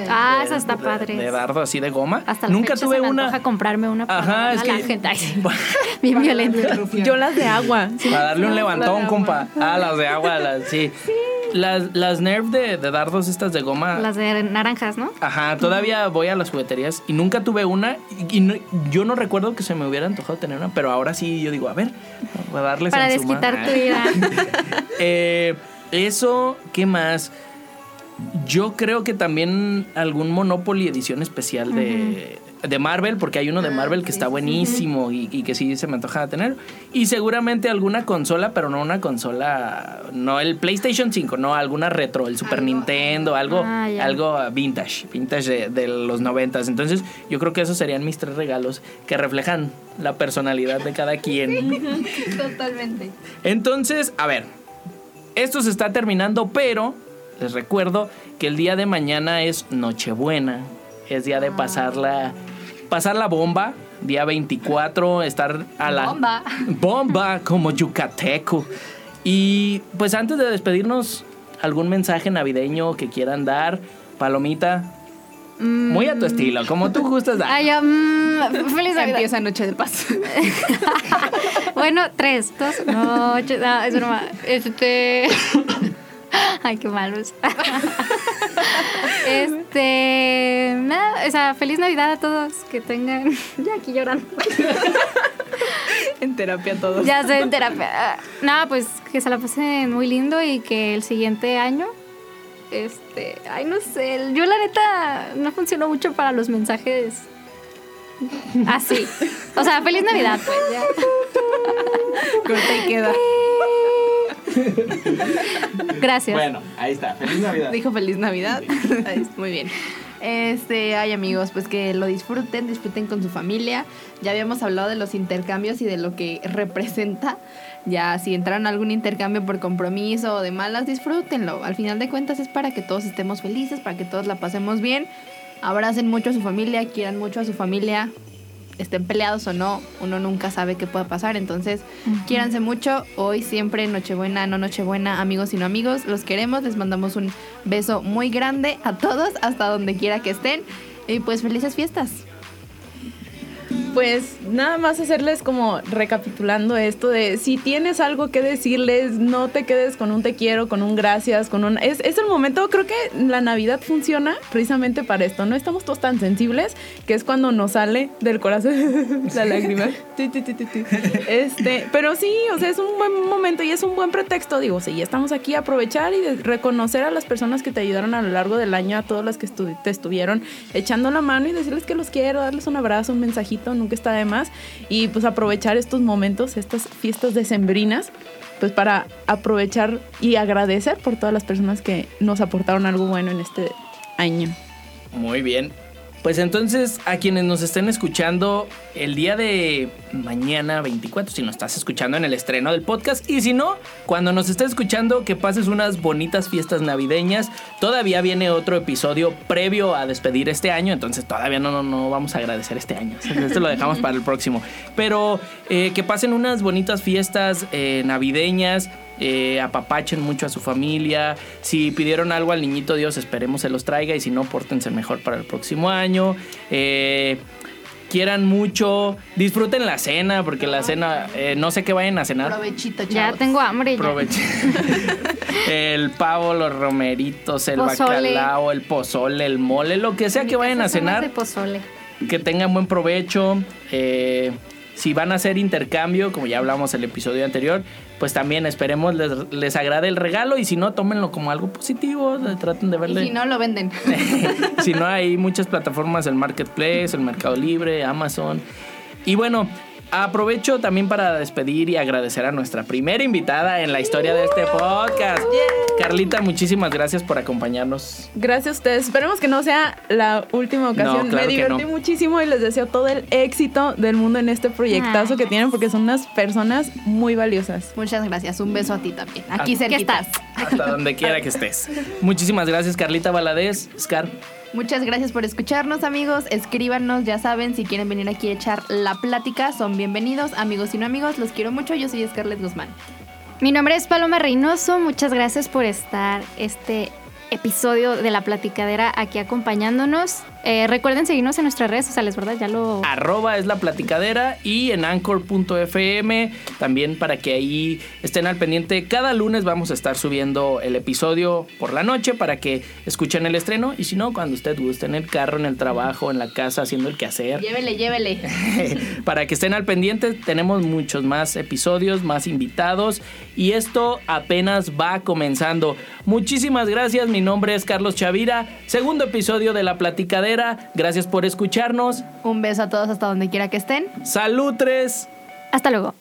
Ah, de- esa está de- padre. De dardo así de goma. Hasta la Nunca fecha tuve se me una. comprarme una para Ajá, es que. la gente. Ay, sí. <laughs> <laughs> Bien violenta. Yo las de agua. Sí. Para darle un levantón, compa. Ah, las de agua, las, <laughs> sí. Las, las Nerf de, de dardos estas de goma. Las de naranjas, ¿no? Ajá, todavía voy a las jugueterías y nunca tuve una. Y, y no- yo no recuerdo que se me hubiera antojado tener una, pero ahora sí yo digo, a ver, voy a darles Para en su desquitar madre. tu ira. Eh, eso, ¿qué más? Yo creo que también algún Monopoly edición especial de, de Marvel, porque hay uno de Ah, Marvel que sí, está buenísimo y, y que sí se me antoja tener. Y seguramente alguna consola, pero no una consola, no el PlayStation 5, no, alguna retro, el Super Algo- Nintendo, algo, Ah, algo vintage, vintage de, de los noventas. Entonces yo creo que esos serían mis tres regalos que reflejan la personalidad de cada quien. <laughs> Totalmente. Entonces, a ver, esto se está terminando, pero les recuerdo que el día de mañana es Nochebuena, es día de pasar la, pasar la bomba, día 24, estar a la Bomba. bomba <laughs> como yucateco. Y pues antes de despedirnos, algún mensaje navideño que quieran dar, Palomita, muy a tu estilo, como tú gustas dar. Ay, mm, feliz Navidad. Empieza Noche de Paz. <laughs> Bueno, tres, dos, no, es broma. Este. <laughs> Ay, qué malos. Este, nada, o sea, feliz Navidad a todos que tengan. <laughs> Ya aquí llorando. <laughs> En terapia todos. Ya sé, en terapia. Nada, pues que se la pasen muy lindo y que el siguiente año. Este, ay, no sé. Yo, la neta, no funcionó mucho para los mensajes así. O sea, feliz Navidad, pues ya. Corta y queda. <laughs> Gracias. Bueno, ahí está. Feliz Navidad. Dijo feliz Navidad. <laughs> Ahí está, Muy bien. Este, ay amigos, pues que lo disfruten, disfruten con su familia. Ya habíamos hablado de los intercambios y de lo que <laughs> representa. Ya si entraron a algún intercambio por compromiso o de malas, disfrútenlo. Al final de cuentas es para que todos estemos felices, para que todos la pasemos bien. Abracen mucho a su familia, quieran mucho a su familia, estén peleados o no, uno nunca sabe qué puede pasar. Entonces, quiéranse mucho. Hoy, siempre, Nochebuena, no Nochebuena, amigos y no amigos. Los queremos. Les mandamos un beso muy grande a todos, hasta donde quiera que estén. Y pues, felices fiestas. Pues nada más hacerles como recapitulando esto de si tienes algo que decirles, no te quedes con un te quiero, con un gracias, con un... Es, es el momento, creo que la Navidad funciona precisamente para esto, no estamos todos tan sensibles, que es cuando nos sale del corazón <laughs> la lágrima. Este, pero sí, o sea, es un buen momento y es un buen pretexto, digo, ya estamos aquí, aprovechar y de- reconocer a las personas que te ayudaron a lo largo del año, a todas las que estu- te estuvieron echando la mano y decirles que los quiero, darles un abrazo, un mensajito, nunca está de más. Y pues aprovechar estos momentos, estas fiestas decembrinas, pues para aprovechar y agradecer por todas las personas que nos aportaron algo bueno en este año. Muy bien. Pues entonces, a quienes nos estén escuchando el día de mañana 24, si nos estás escuchando en el estreno del podcast, y si no, cuando nos estés escuchando, que pases unas bonitas fiestas navideñas. Todavía viene otro episodio previo a despedir este año, entonces todavía no, no, no vamos a agradecer este año. <laughs> Esto lo dejamos para el próximo. Pero eh, que pasen unas bonitas fiestas eh, navideñas eh, apapachen mucho a su familia. Si pidieron algo al niñito Dios, esperemos se los traiga. Y si no, pórtense mejor para el próximo año. Eh, quieran mucho. Disfruten la cena, porque la cena, eh, no sé qué vayan a cenar. Provechito, chavos. Ya tengo hambre. ya. Aprovechen. <laughs> el pavo, los romeritos, el Pozole. bacalao, el pozole, el mole, lo que sea que vayan a de cenar pozole. que tengan buen provecho. eh, si van a hacer intercambio, como ya hablamos el episodio anterior, pues también esperemos les, les agrade el regalo y si no, tómenlo como algo positivo, traten de Y verle. si no, lo venden. <laughs> si no, <laughs> hay muchas plataformas, el Marketplace, el Mercado Libre, Amazon. Y bueno, aprovecho también para despedir y agradecer a nuestra primera invitada en la historia de este podcast. Carlita, muchísimas gracias por acompañarnos. Gracias a ustedes. Esperemos que no sea la última ocasión. claro Me divertí no. muchísimo y les deseo todo el éxito del mundo en este proyectazo Ay, que tienen porque son unas personas muy valiosas. Muchas gracias. Un beso a ti también. Aquí Aquí cerquita. estás. Hasta donde quiera que estés. Muchísimas gracias, Carlita Valadez. Scar. Muchas gracias por escucharnos, amigos. Escríbanos, ya saben, si quieren venir aquí a echar la plática, son bienvenidos. Amigos y no amigos, los quiero mucho. Yo soy Scarlett Guzmán. Mi nombre es Paloma Reynoso. Muchas gracias por estar este episodio de la platicadera aquí acompañándonos. Eh, recuerden seguirnos en nuestras redes sociales, ¿verdad? Ya lo. Arroba es la platicadera y en anchor.fm también para que ahí estén al pendiente. Cada lunes vamos a estar subiendo el episodio por la noche para que escuchen el estreno y si no, cuando usted guste en el carro, en el trabajo, en la casa, haciendo el quehacer. Llévele, llévele. <laughs> para que estén al pendiente, tenemos muchos más episodios, más invitados y esto apenas va comenzando. Muchísimas gracias, mi nombre es Carlos Chavira, segundo episodio de La Platicadera, gracias por escucharnos. Un beso a todos hasta donde quiera que estén. Salutres. Hasta luego.